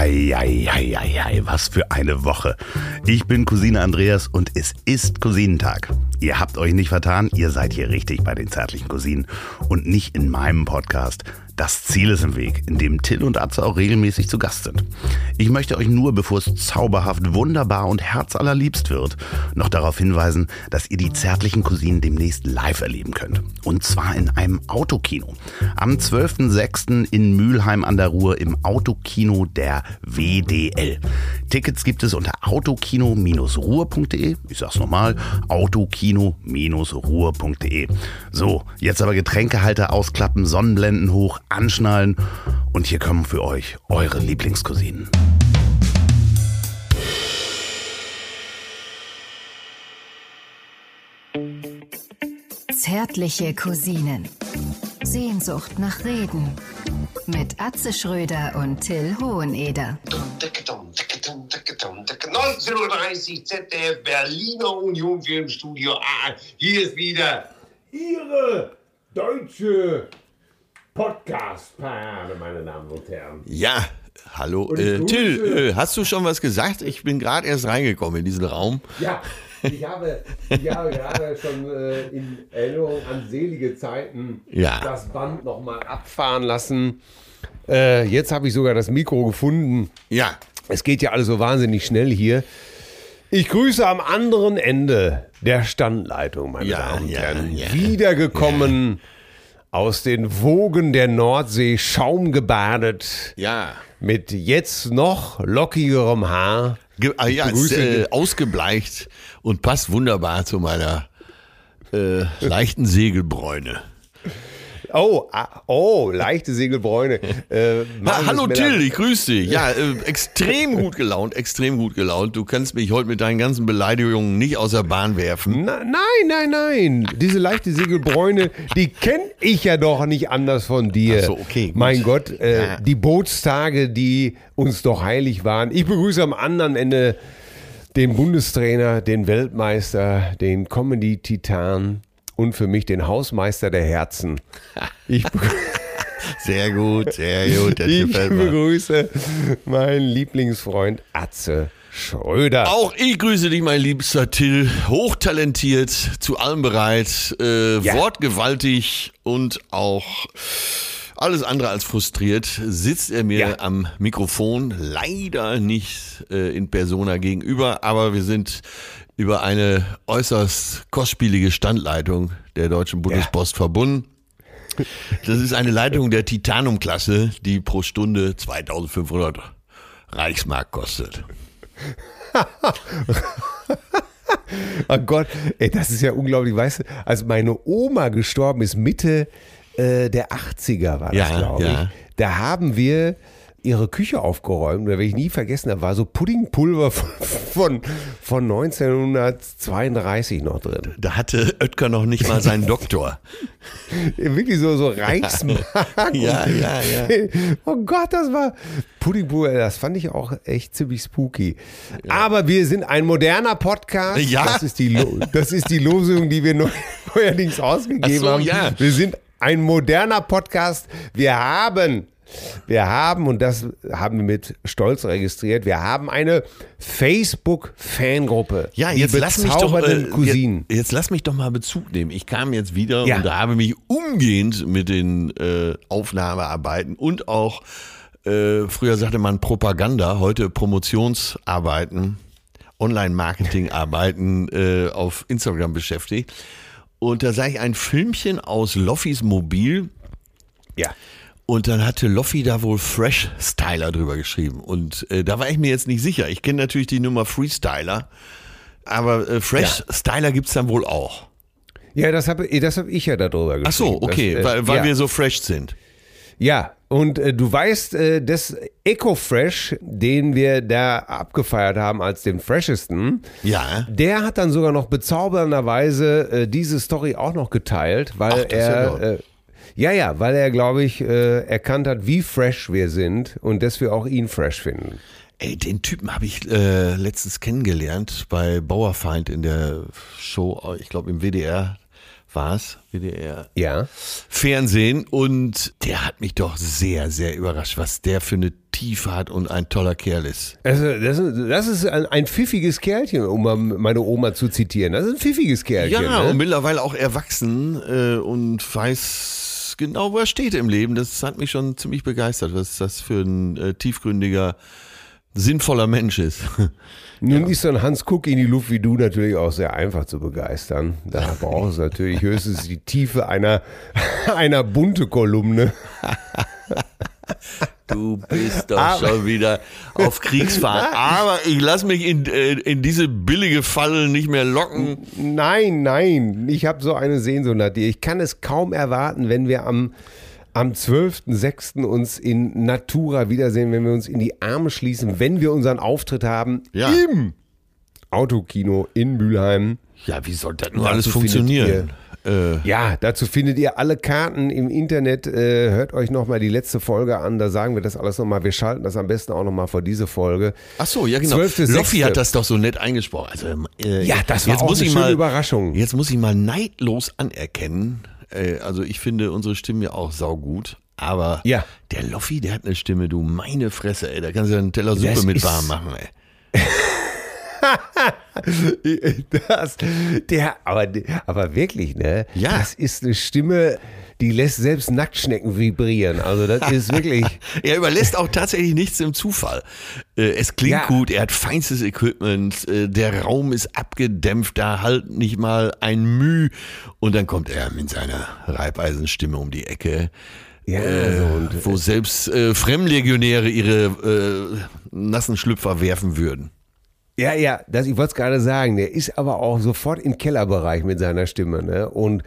Hei, hei, hei, hei, hei, was für eine Woche. Ich bin Cousine Andreas und es ist Cousinentag. Ihr habt euch nicht vertan, ihr seid hier richtig bei den zärtlichen Cousinen und nicht in meinem Podcast. Das Ziel ist im Weg, in dem Till und Atze auch regelmäßig zu Gast sind. Ich möchte euch nur, bevor es zauberhaft, wunderbar und herzallerliebst wird, noch darauf hinweisen, dass ihr die zärtlichen Cousinen demnächst live erleben könnt. Und zwar in einem Autokino. Am 12.06. in Mülheim an der Ruhr im Autokino der WDL. Tickets gibt es unter autokino-ruhr.de. Ich sag's nochmal, autokino-ruhr.de. So, jetzt aber Getränkehalter ausklappen, Sonnenblenden hoch, anschnallen und hier kommen für euch eure Lieblingscousinen. Zärtliche Cousinen. Sehnsucht nach Reden. Mit Atze Schröder und Till Hoheneder. 19.30 ZDF Berliner Union Filmstudio. Ah, hier ist wieder Ihre deutsche Podcast-Parade, meine Damen und Herren. Ja, hallo. Äh, Till, äh, hast du schon was gesagt? Ich bin gerade erst reingekommen in diesen Raum. Ja, ich habe, ich habe gerade schon äh, in Erinnerung an selige Zeiten Ja. das Band nochmal abfahren lassen. Äh, jetzt habe ich sogar das Mikro gefunden. Ja, Es geht ja alles so wahnsinnig schnell hier. Ich grüße am anderen Ende der Standleitung, meine Ja, Damen und ja, Herren. Wiedergekommen aus den Wogen der Nordsee, schaumgebadet, ja. mit jetzt noch lockigerem Haar. Ge ah, ja, ist, äh, ausgebleicht und passt wunderbar zu meiner äh, leichten Segelbräune. Oh, ah, oh, leichte Segelbräune. Äh, Ha, hallo Till, ich grüße dich. Ja, äh, extrem gut gelaunt, extrem gut gelaunt. Du kannst mich heute mit deinen ganzen Beleidigungen nicht aus der Bahn werfen. Na, nein, nein, nein. Diese leichte Segelbräune, die kenne ich ja doch nicht anders von dir. Ach so, okay, gut. Mein Gott, äh, Ja. die Bootstage, die uns doch heilig waren. Ich begrüße am anderen Ende den Bundestrainer, den Weltmeister, den Comedy-Titan und für mich den Hausmeister der Herzen. Ich, Sehr gut, sehr gut, das ich gefällt mir. begrüße meinen Lieblingsfreund Atze Schröder. Auch ich grüße dich, mein liebster Till. Hochtalentiert, zu allem bereit, äh, Ja. wortgewaltig und auch alles andere als frustriert sitzt er mir Ja. am Mikrofon. Leider nicht äh, in Persona gegenüber, aber wir sind über eine äußerst kostspielige Standleitung der Deutschen Bundespost verbunden. Das ist eine Leitung der Titanum-Klasse, die pro Stunde 2500 Reichsmark kostet. Oh Gott, ey, das ist ja unglaublich. Weißt du, als meine Oma gestorben ist, Mitte äh, der 80er war das, Ja, glaube ich. ja. Da haben wir ihre Küche aufgeräumt. Da werde ich nie vergessen, da war so Puddingpulver von, von, von 1932 noch drin. Da hatte Oetker noch nicht mal seinen Doktor. Wirklich so, so Reichsmark. Ja, ja, ja. Oh Gott, das war Puddingpulver. Das fand ich auch echt ziemlich spooky. Aber wir sind ein moderner Podcast. Ja. Das ist die, das ist die Losung, die wir neu neuerdings ausgegeben so, haben. ja. Wir sind ein moderner Podcast. Wir haben, wir haben, und das haben wir mit Stolz registriert, wir haben eine Facebook-Fangruppe. Ja, jetzt lass mich doch, äh, Cousinen. jetzt, jetzt lass mich doch mal Bezug nehmen. Ich kam jetzt wieder Ja. und habe mich umgehend mit den äh, Aufnahmearbeiten und auch äh, früher sagte man Propaganda, heute Promotionsarbeiten, Online-Marketing-Arbeiten äh, auf Instagram beschäftigt. Und da sah ich ein Filmchen aus Loffis Mobil Ja. Und dann hatte Loffi da wohl Fresh Styler drüber geschrieben. Und äh, da war ich mir jetzt nicht sicher. Ich kenne natürlich die Nummer Freestyler, aber äh, Fresh Styler gibt's dann wohl auch. Ja, das habe das hab ich ja darüber geschrieben. Ach so, okay, Das, äh, weil, weil ja. wir so fresh sind. Ja, und äh, du weißt, äh, das EcoFresh, den wir da abgefeiert haben als den freshesten, Ja. der hat dann sogar noch bezaubernderweise äh, diese Story auch noch geteilt, weil Ach, ja er. toll. äh, ja, ja, weil er, glaube ich, äh, erkannt hat, wie fresh wir sind und dass wir auch ihn fresh finden. Ey, den Typen habe ich äh, letztens kennengelernt bei Bauerfeind in der Show, ich glaube im WDR war es, WDR. Ja. Fernsehen und der hat mich doch sehr, sehr überrascht, was der für eine Tiefe hat und ein toller Kerl ist. Also das, ist- das ist ein, ein pfiffiges Kerlchen, um meine Oma zu zitieren. Das ist ein pfiffiges Kerlchen. Ja, ne? und mittlerweile auch erwachsen äh, und weiß genau, wo er steht im Leben. Das hat mich schon ziemlich begeistert, was das für ein äh, tiefgründiger, sinnvoller Mensch ist. Nun ist so ein Hans Kuck in die Luft wie du natürlich auch sehr einfach zu begeistern. Da braucht es natürlich höchstens die Tiefe einer, einer bunte Kolumne. Du bist doch Aber- schon wieder auf Kriegsfahrt. Aber ich lass mich in, äh, in diese billige Falle nicht mehr locken. Nein, nein, ich habe so eine Sehnsucht nach dir. Ich kann es kaum erwarten, wenn wir am, am 12.06. uns in Natura wiedersehen, wenn wir uns in die Arme schließen, wenn wir unseren Auftritt haben Ja. im Autokino in Mülheim. Ja, wie soll das nur alles funktionieren? Äh, Ja, dazu findet ihr alle Karten im Internet. Äh, hört euch nochmal die letzte Folge an, da sagen wir das alles nochmal. Wir schalten das am besten auch nochmal vor diese Folge. Ach so, ja genau. 12.06.. Loffi hat das doch so nett eingesprochen. Also, äh, Ja, das war auch eine schöne Überraschung. Jetzt muss ich mal neidlos anerkennen. Äh, also ich finde unsere Stimme ja auch saugut. Aber Ja. der Loffi, der hat eine Stimme, du meine Fresse, ey. Da kannst du ja einen Teller Suppe Das mit warm machen, ey. Das, der, aber, aber wirklich, ne? Ja. Das ist eine Stimme, die lässt selbst Nacktschnecken vibrieren. Also das ist wirklich. Er überlässt auch tatsächlich nichts im Zufall. Äh, Es klingt Ja. gut, er hat feinstes Equipment, äh, der Raum ist abgedämpft, da halt nicht mal ein Müh. Und dann kommt er mit seiner Reibeisenstimme um die Ecke. Ja, äh, so und, wo selbst äh, Fremdlegionäre ihre äh, nassen Schlüpfer werfen würden. Ja, ja, das, ich wollte es gerade sagen. Der ist aber auch sofort im Kellerbereich mit seiner Stimme, ne? Und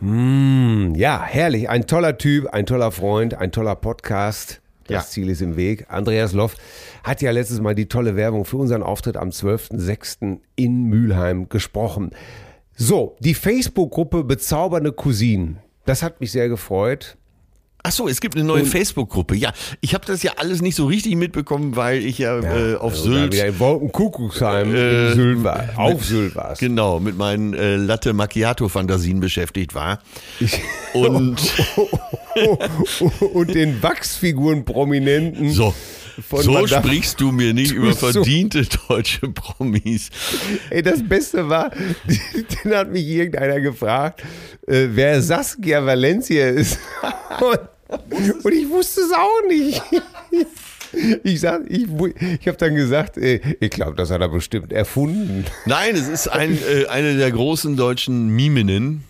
mm, ja, herrlich. Ein toller Typ, ein toller Freund, ein toller Podcast. Das Ja. Ziel ist im Weg. Andreas Loff hat ja letztes Mal die tolle Werbung für unseren Auftritt am 12.06. in Mülheim gesprochen. So, die Facebook-Gruppe Bezaubernde Cousinen. Das hat mich sehr gefreut. Ach so, es gibt eine neue Facebook-Gruppe. Ja, ich habe das ja alles nicht so richtig mitbekommen, weil ich ja, äh, auf Also Sylt in Wolkenkuckucksheim in Sylt war. Auf Sylt war's. genau mit meinen äh, Latte Macchiato-Fantasien beschäftigt war. Und Und den Wachsfiguren-Prominenten. so. So Madame- sprichst du mir nicht über so. verdiente deutsche Promis. Ey, das Beste war, den hat mich irgendeiner gefragt, äh, wer Saskia Valencia ist. Und, und ich wusste es auch nicht. Ich sag, ich, ich habe dann gesagt, äh, ich glaube, das hat er bestimmt erfunden. Nein, es ist ein, äh, eine der großen deutschen Miminnen,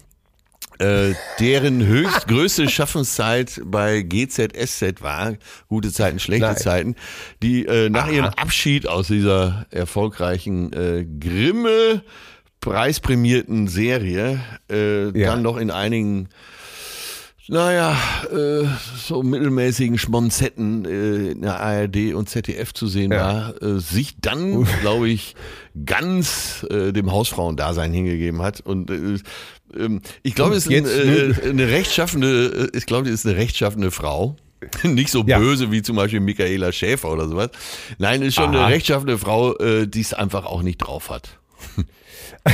äh, deren höchst größte Schaffenszeit bei GZSZ war, gute Zeiten, schlechte Nein. Zeiten, die äh, nach Aha. ihrem Abschied aus dieser erfolgreichen äh, Grimme preisprämierten Serie äh, Ja. dann noch in einigen naja, äh, so mittelmäßigen Schmonzetten äh, in der ARD und ZDF zu sehen Ja. war, äh, sich dann, glaube ich, ganz äh, dem Hausfrauendasein hingegeben hat. Und äh, ich glaube, es ist ein, Jetzt äh, eine rechtschaffende, äh, ich glaube, sie ist eine rechtschaffende Frau. Nicht so Ja. böse wie zum Beispiel Michaela Schäfer oder sowas. Nein, ist schon Aha. eine rechtschaffende Frau, äh, die es einfach auch nicht drauf hat.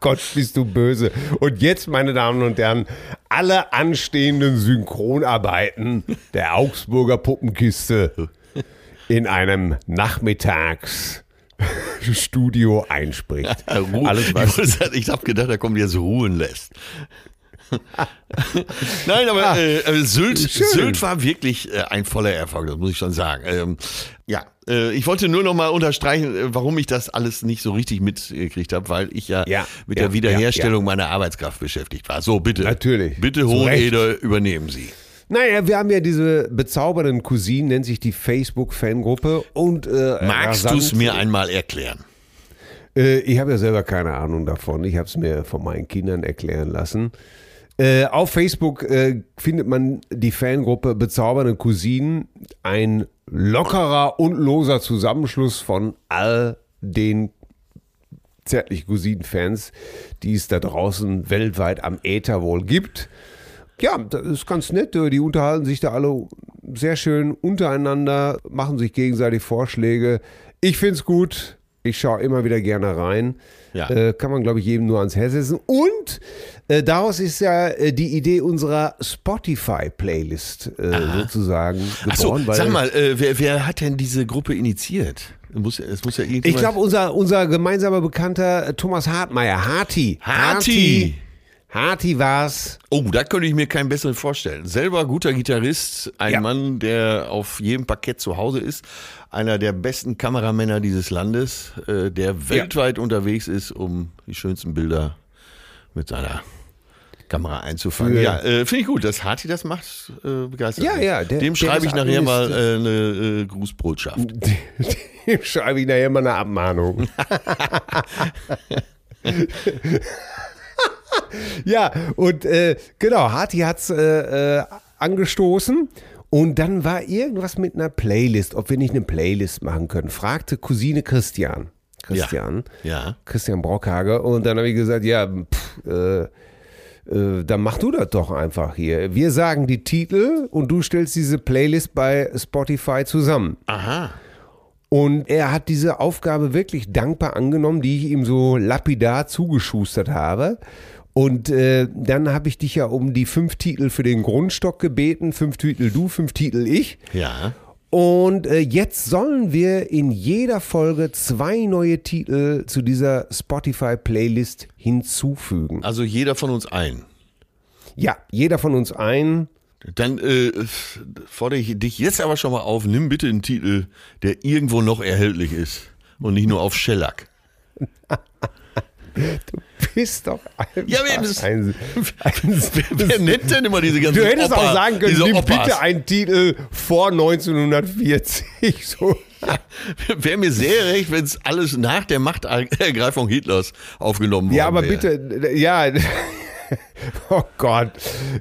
Gott, bist du böse. Und jetzt, meine Damen und Herren, alle anstehenden Synchronarbeiten der Augsburger Puppenkiste in einem Nachmittagsstudio einspricht. Alles, was ich habe gedacht, da kommt jetzt ruhen lässt. Nein, aber äh, äh, Sylt, Ah. Sylt war wirklich äh, ein voller Erfolg, das muss ich schon sagen. Ähm, ja, äh, ich wollte nur noch mal unterstreichen, äh, warum ich das alles nicht so richtig mitgekriegt habe, weil ich ja, Ja, mit ja, der Wiederherstellung ja, meiner Arbeitskraft beschäftigt war. So, bitte. Natürlich. Bitte, Hoheneder, übernehmen Sie. Naja, wir haben ja diese bezaubernden Cousinen, nennt sich die Facebook-Fangruppe. Und äh, Magst du es mir einmal erklären? Äh, ich habe ja selber keine Ahnung davon. Ich habe es mir von meinen Kindern erklären lassen. Äh, auf Facebook äh, findet man die Fangruppe Bezaubernde Cousinen, ein lockerer und loser Zusammenschluss von all den zärtlich Cousinen-Fans, die es da draußen weltweit am Äther wohl gibt. Ja, das ist ganz nett. Die unterhalten sich da alle sehr schön untereinander, machen sich gegenseitig Vorschläge. Ich finde es gut. Ich schaue immer wieder gerne rein. Ja. Äh, kann man, glaube ich, jedem nur ans Herz setzen. Und äh, daraus ist ja äh, die Idee unserer Spotify-Playlist äh, sozusagen Ach so, geboren. weil- sag mal, äh, wer, wer hat denn diese Gruppe initiiert? Muss, es muss ja. Ich glaube, unser, unser gemeinsamer Bekannter äh, Thomas Hartmeier, Harti. Harti. Harti war's. Oh, da könnte ich mir keinen besseren vorstellen. Selber guter Gitarrist, ein Ja. Mann, der auf jedem Parkett zu Hause ist, einer der besten Kameramänner dieses Landes, äh, der weltweit unterwegs ist, um die schönsten Bilder mit seiner Kamera einzufangen. Ja, äh, finde ich gut, dass Harti das macht, äh, begeistert. Ja, ja, der- Dem schreibe ich nachher mal Administ- äh, eine äh, Grußbotschaft. Dem schreibe ich nachher mal eine Abmahnung. ja, und äh, genau, Harti hat's äh, äh, angestoßen. Und dann war irgendwas mit einer Playlist, ob wir nicht eine Playlist machen können. Fragte Cousine Christian. Christian. Ja. Christian Brockhage. Und dann habe ich gesagt, ja, pff, äh, äh, dann mach du das doch einfach hier. Wir sagen die Titel und du stellst diese Playlist bei Spotify zusammen. Aha. Und er hat diese Aufgabe wirklich dankbar angenommen, die ich ihm so lapidar zugeschustert habe. Und äh, dann habe ich dich ja um die fünf Titel für den Grundstock gebeten. Fünf Titel du, fünf Titel ich. Ja. Und äh, jetzt sollen wir in jeder Folge zwei neue Titel zu dieser Spotify-Playlist hinzufügen. Also jeder von uns ein. Ja, jeder von uns ein. Dann äh, fordere ich dich jetzt aber schon mal auf, nimm bitte einen Titel, der irgendwo noch erhältlich ist und nicht nur auf Shellac. Bist doch einfach Ja, aber das- ein, ein, Wer, wer nennt denn immer diese ganzen Du hättest Opa, auch sagen können, nimm bitte einen Titel vor 1940. So. Wäre mir sehr recht, wenn es alles nach der Machtergreifung Hitlers aufgenommen worden Ja, aber wäre. bitte, ja. Oh Gott.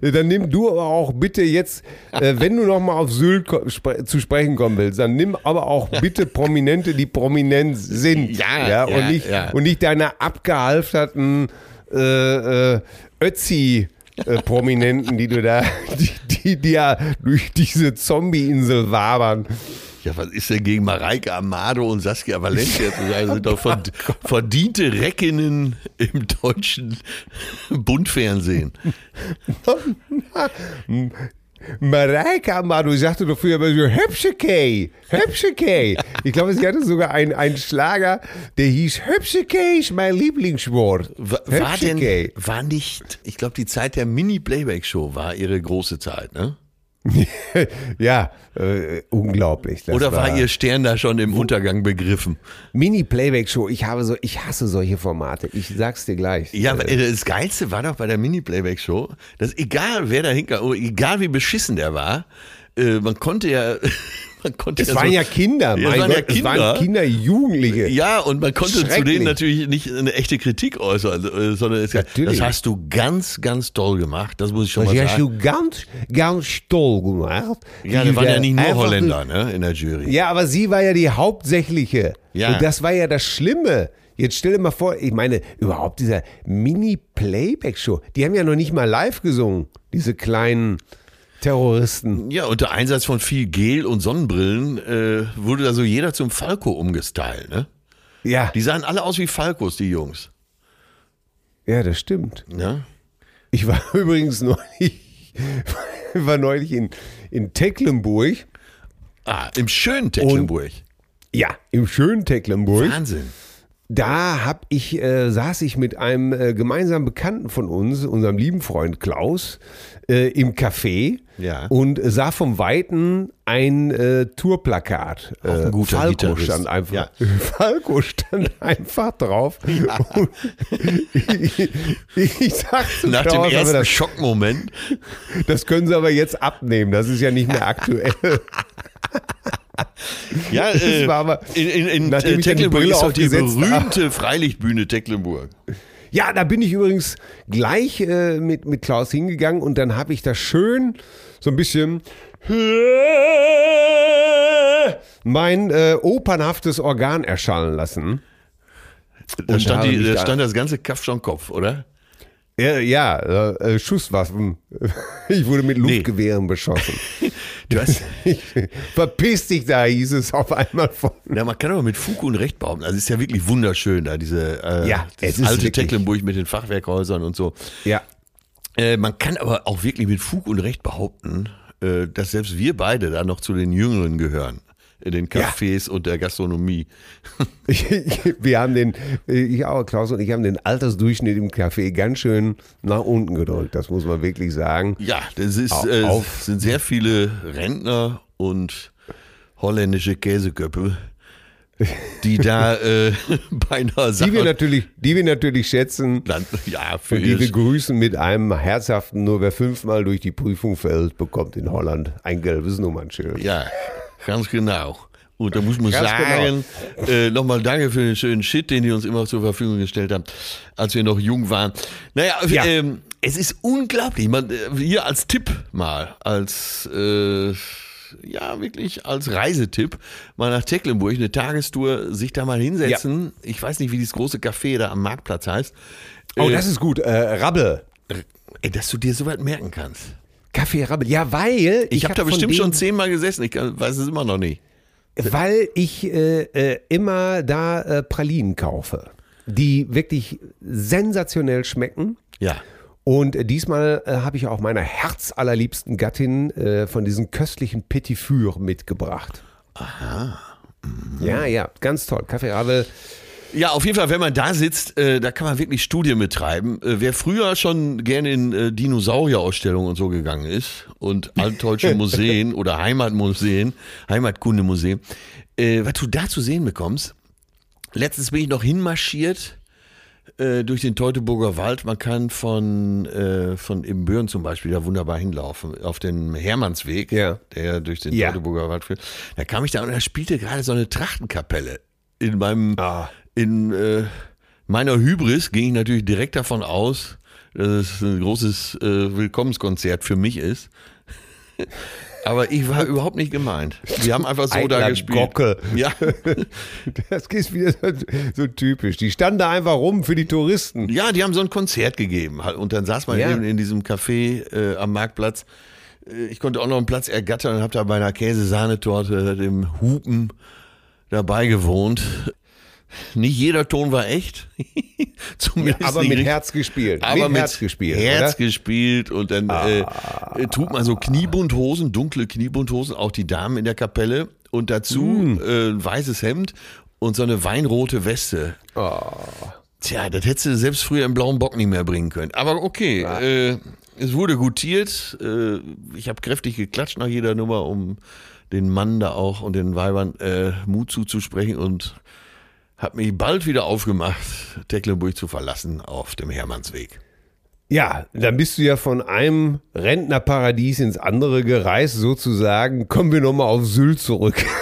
Dann nimm du aber auch bitte jetzt, äh, wenn du nochmal auf Sylt spre zu sprechen kommen willst, dann nimm aber auch bitte Prominente, die prominent sind. Ja, ja, ja, und, nicht, ja. und nicht deine abgehalfterten äh, äh, Ötzi-Prominenten, die du da, die, die, die ja durch diese Zombie-Insel wabern. Ja, was ist denn gegen Mareike Amado und Saskia Valencia zu sagen? Sind doch verd verdiente Reckinnen im deutschen Bundfernsehen. Mareike Amado sagte doch früher immer so, Höpschekei, Höpschekei. Ich glaube, sie hatte sogar einen, einen Schlager, der hieß Höpschekei ist mein Lieblingswort. Wa- War denn, war nicht, ich glaube, die Zeit der Mini-Playback-Show war ihre große Zeit, ne? Ja, äh, unglaublich. Das Oder war ihr Stern da schon im Untergang begriffen? Mini-Playback-Show? Ich habe so, ich hasse solche Formate. Ich sag's dir gleich. Ja, aber äh, das Geilste war doch bei der Mini-Playback-Show, dass egal wer da hinkam, oder egal wie beschissen der war, äh, man konnte ja, man konnte es ja waren so, ja Kinder, mein es waren Gott, ja es Kinder. waren Kinder, Jugendliche. Ja, und man konnte zu denen natürlich nicht eine echte Kritik äußern, äh, sondern es, das hast du ganz, ganz toll gemacht. Das muss ich schon Das mal hast sagen. du ganz, ganz toll gemacht. Ja, Die da waren ja nicht nur Holländer ne, in der Jury. Ja, aber sie war ja die hauptsächliche. Ja. Und das war ja das Schlimme. Jetzt stell dir mal vor, ich meine, überhaupt dieser Mini-Playback-Show, die haben ja noch nicht mal live gesungen, diese kleinen Terroristen. Ja, unter Einsatz von viel Gel und Sonnenbrillen äh, wurde da so jeder zum Falco umgestylt. Ne? Ja, Die sahen alle aus wie Falcos, die Jungs. ja, das stimmt. Ja? Ich war übrigens neulich, war neulich in, in Tecklenburg. Ah, im schönen Tecklenburg. Ja, im schönen Tecklenburg. Wahnsinn. Da hab ich, äh, saß ich mit einem äh, gemeinsamen Bekannten von uns, unserem lieben Freund Klaus, äh, im Café Ja. und sah vom Weiten ein äh, Tourplakat. Auch ein Äh, guter Falco Gitarrist. stand einfach. Ja. Falco stand einfach drauf. Und ich, ich sag zu Nach dem Klaus, aber ersten das, Schockmoment. das können sie aber jetzt abnehmen. Das ist ja nicht mehr aktuell. Ja, äh, war aber- in, in, in äh, Tecklenburg ist doch die berühmte Freilichtbühne Tecklenburg. Ja, da bin ich übrigens gleich äh, mit, mit Klaus hingegangen und dann habe ich da schön so ein bisschen mein äh, opernhaftes Organ erschallen lassen. Da stand, die, da- stand das ganze Kaff schon Kopf, oder? Ja, ja äh, Schusswaffen. Ich wurde mit Luftgewehren nee. beschossen. Du hast Verpiss dich da, hieß es auf einmal von. Ja, man kann aber mit Fug und Recht behaupten. Also es ist ja wirklich wunderschön da, diese äh, ja, das alte Tecklenburg mit den Fachwerkhäusern und so. Ja. Äh, man kann aber auch wirklich mit Fug und Recht behaupten, äh, dass selbst wir beide da noch zu den Jüngeren gehören in den Cafés ja. und der Gastronomie. Wir haben den, ich auch, Klaus und ich haben den Altersdurchschnitt im Café ganz schön nach unten gedrückt, das muss man wirklich sagen. Ja, das ist, äh, sind sehr viele Rentner und holländische Käseköpfe die da äh, beinahe Die wir natürlich, die wir natürlich schätzen. Dann, ja, für und die wir grüßen mit einem herzhaften, nur wer fünfmal durch die Prüfung fällt, bekommt in Holland ein gelbes Nummernschild. Ja, Ganz genau. Und da muss man Ganz sagen, genau. äh, nochmal danke für den schönen Shit, den die uns immer zur Verfügung gestellt haben, als wir noch jung waren. Naja, ja. ähm, es ist unglaublich. Man, äh, hier als Tipp mal, als äh, ja wirklich als Reisetipp, mal nach Tecklenburg eine Tagestour, sich da mal hinsetzen. Ja. Ich weiß nicht, wie dieses große Café da am Marktplatz heißt. Oh, äh, das ist gut. Äh, Rabbe. Ey, dass du dir so weit merken kannst. Kaffee Rabbel. Ja, weil. Ich, ich habe hab da bestimmt schon zehnmal gesessen. Ich weiß es immer noch nicht. Weil ich äh, äh, immer da äh, Pralinen kaufe, die wirklich sensationell schmecken. Ja. Und äh, diesmal äh, habe ich auch meiner herzallerliebsten Gattin äh, von diesen köstlichen Petit Four mitgebracht. Aha. Mhm. Ja, ja, ganz toll. Kaffee Rabbel ja, auf jeden Fall, wenn man da sitzt, äh, da kann man wirklich Studien betreiben. Äh, wer früher schon gerne in äh, Dinosaurierausstellungen und so gegangen ist und altdeutsche Museen oder Heimatmuseen, Heimatkundemuseen, äh, was du da zu sehen bekommst. Letztens bin ich noch hinmarschiert äh, durch den Teutoburger Wald. Man kann von, äh, von Ibbenbüren zum Beispiel da wunderbar hinlaufen, auf den Hermannsweg, ja. der durch den ja. Teutoburger Wald führt. Da kam ich da und da spielte gerade so eine Trachtenkapelle in meinem ah in äh, meiner Hybris ging ich natürlich direkt davon aus, dass es ein großes äh, Willkommenskonzert für mich ist. Aber ich war überhaupt nicht gemeint. Die haben einfach so Eitler da gespielt. Gockel. Ja. Das ist wieder so, so, typisch. Die standen da einfach rum für die Touristen. Ja, die haben so ein Konzert gegeben. Und dann saß man ja. in, in, diesem Café äh, am Marktplatz. Äh, ich konnte auch noch einen Platz ergattern und habe da bei einer Käsesahnetorte, dem Hupen, dabei gewohnt. Nicht jeder Ton war echt. Zumindest ja, aber mit richtig. Herz gespielt. Aber mit, mit Herz gespielt. Herz oder? gespielt und dann äh, ah. äh, trug man so Kniebundhosen, dunkle Kniebundhosen, auch die Damen in der Kapelle und dazu mm. äh, ein weißes Hemd und so eine weinrote Weste. Oh. Tja, das hättest du selbst früher im blauen Bock nicht mehr bringen können. Aber okay, ja. äh, es wurde gutiert. Äh, ich habe kräftig geklatscht nach jeder Nummer, um den Mann da auch und den Weibern äh, Mut zuzusprechen und habe mich bald wieder aufgemacht, Tecklenburg zu verlassen auf dem Hermannsweg. Ja, dann bist du ja von einem Rentnerparadies ins andere gereist, sozusagen. Kommen wir nochmal auf Sylt zurück.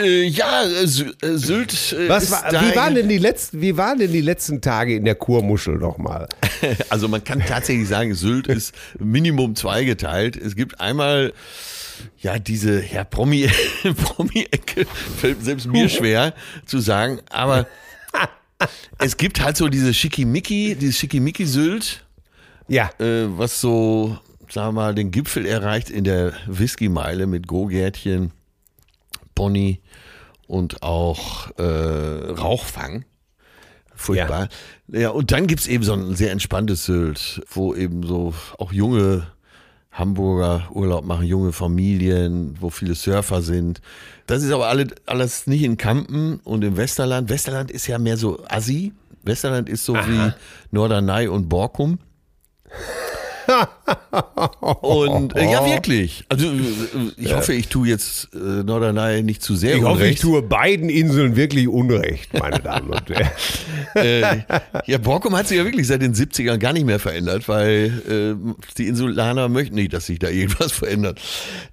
Äh, ja, äh, äh Sylt. Äh, Was war, wie, waren denn die letzten, wie waren denn die letzten Tage in der Kurmuschel nochmal? Also man kann tatsächlich sagen, Sylt ist Minimum zweigeteilt. Es gibt einmal ja, diese ja, Promi, Promi-Ecke fällt selbst mir schwer zu sagen, aber es gibt halt so diese Schickimicki, dieses Schickimicki-Sylt. Ja. Äh, was so, sagen wir mal, den Gipfel erreicht in der Whisky-Meile mit Go-Gärtchen, Pony und auch äh, Rauchfang. Furchtbar. Ja. ja, und dann gibt's eben so ein sehr entspanntes Sylt, wo eben so auch junge Hamburger Urlaub machen, junge Familien, wo viele Surfer sind. Das ist aber alle, alles nicht in Kampen und im Westerland. Westerland ist ja mehr so Assi. Westerland ist so Aha. wie Norderney und Borkum und äh, ja, wirklich. Also äh, ich hoffe, ich tue jetzt äh, Norderney nicht zu sehr ich Unrecht. hoffe, ich tue beiden Inseln wirklich Unrecht, meine Damen und Herren. äh, ja, Borkum hat sich ja wirklich seit den 70ern gar nicht mehr verändert, weil äh, die Insulaner möchten nicht, dass sich da irgendwas verändert.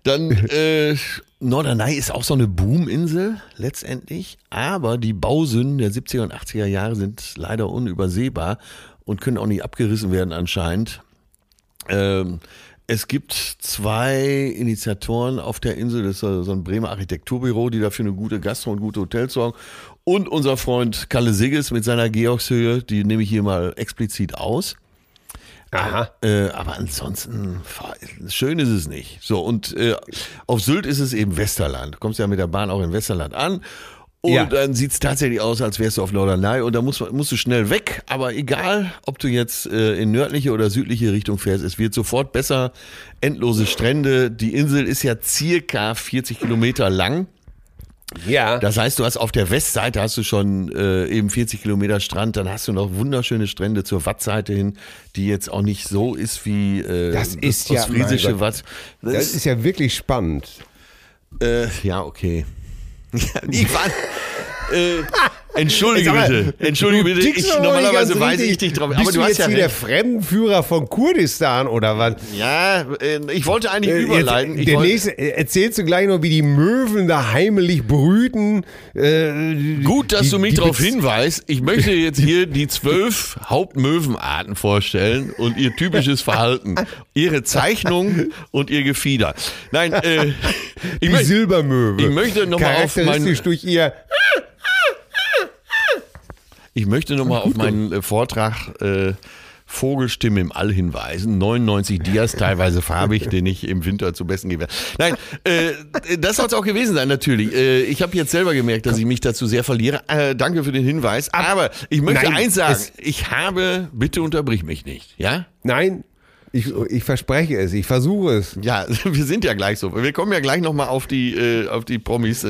Dann äh, Norderney ist auch so eine Boominsel letztendlich, aber die Bausünden der 70er und 80er Jahre sind leider unübersehbar und können auch nicht abgerissen werden anscheinend. Ähm, es gibt zwei Initiatoren auf der Insel, das ist so ein Bremer Architekturbüro, die dafür eine gute Gastro- und gute Hotels sorgen. Und unser Freund Kalle Sigges mit seiner Georgshöhe, die nehme ich hier mal explizit aus. Aha. Äh, aber ansonsten, schön ist es nicht. So, und äh, auf Sylt ist es eben Westerland. Du kommst ja mit der Bahn auch in Westerland an. Und Ja. dann sieht es tatsächlich aus, als wärst du auf Norderney. Und da musst, du- musst du schnell weg. Aber egal, ob du jetzt äh, in nördliche oder südliche Richtung fährst, es wird sofort besser. Endlose Strände. Die Insel ist ja circa 40 Kilometer lang. Ja. Das heißt, du hast auf der Westseite hast du schon äh, eben 40 Kilometer Strand, dann hast du noch wunderschöne Strände zur Wattseite hin, die jetzt auch nicht so ist wie äh, Das ist ja- ostfriesische mein Gott. Watt. Das das ist ja wirklich spannend. äh, ja, okay. Ja, ich war, äh, entschuldige Sag mal, bitte, entschuldige bitte. Ich, normalerweise richtig. ich dich drauf, Bist aber du du hast jetzt ja wie der. Fremdenführer von Kurdistan oder was? Ja, äh, ich wollte eigentlich Äh, überleiten. Jetzt, der wollte- nächste, äh, erzählst du gleich noch, wie die Möwen da heimlich brüten? Äh, Gut, dass die- du mich darauf hinweist. Ich möchte jetzt hier die zwölf Hauptmöwenarten vorstellen und ihr typisches Verhalten, ihre Zeichnung und ihr Gefieder. Nein, äh, ich, Die Silbermöwe. ich möchte noch mal auf meinen- durch ihr. Ich möchte nochmal auf meinen äh, Vortrag äh, Vogelstimme im All hinweisen. 99 Dias, teilweise farbig, den ich im Winter zu besten gebe. Nein, äh, das soll es auch gewesen sein, natürlich. Äh, ich habe jetzt selber gemerkt, dass ich mich dazu sehr verliere. Äh, danke für den Hinweis. Aber ich möchte Nein, eins sagen. Ich habe, bitte unterbrich mich nicht, ja? Nein, ich, ich verspreche es, ich versuche es. Ja, wir sind ja gleich so. Wir kommen ja gleich nochmal auf die, äh, auf die Promis.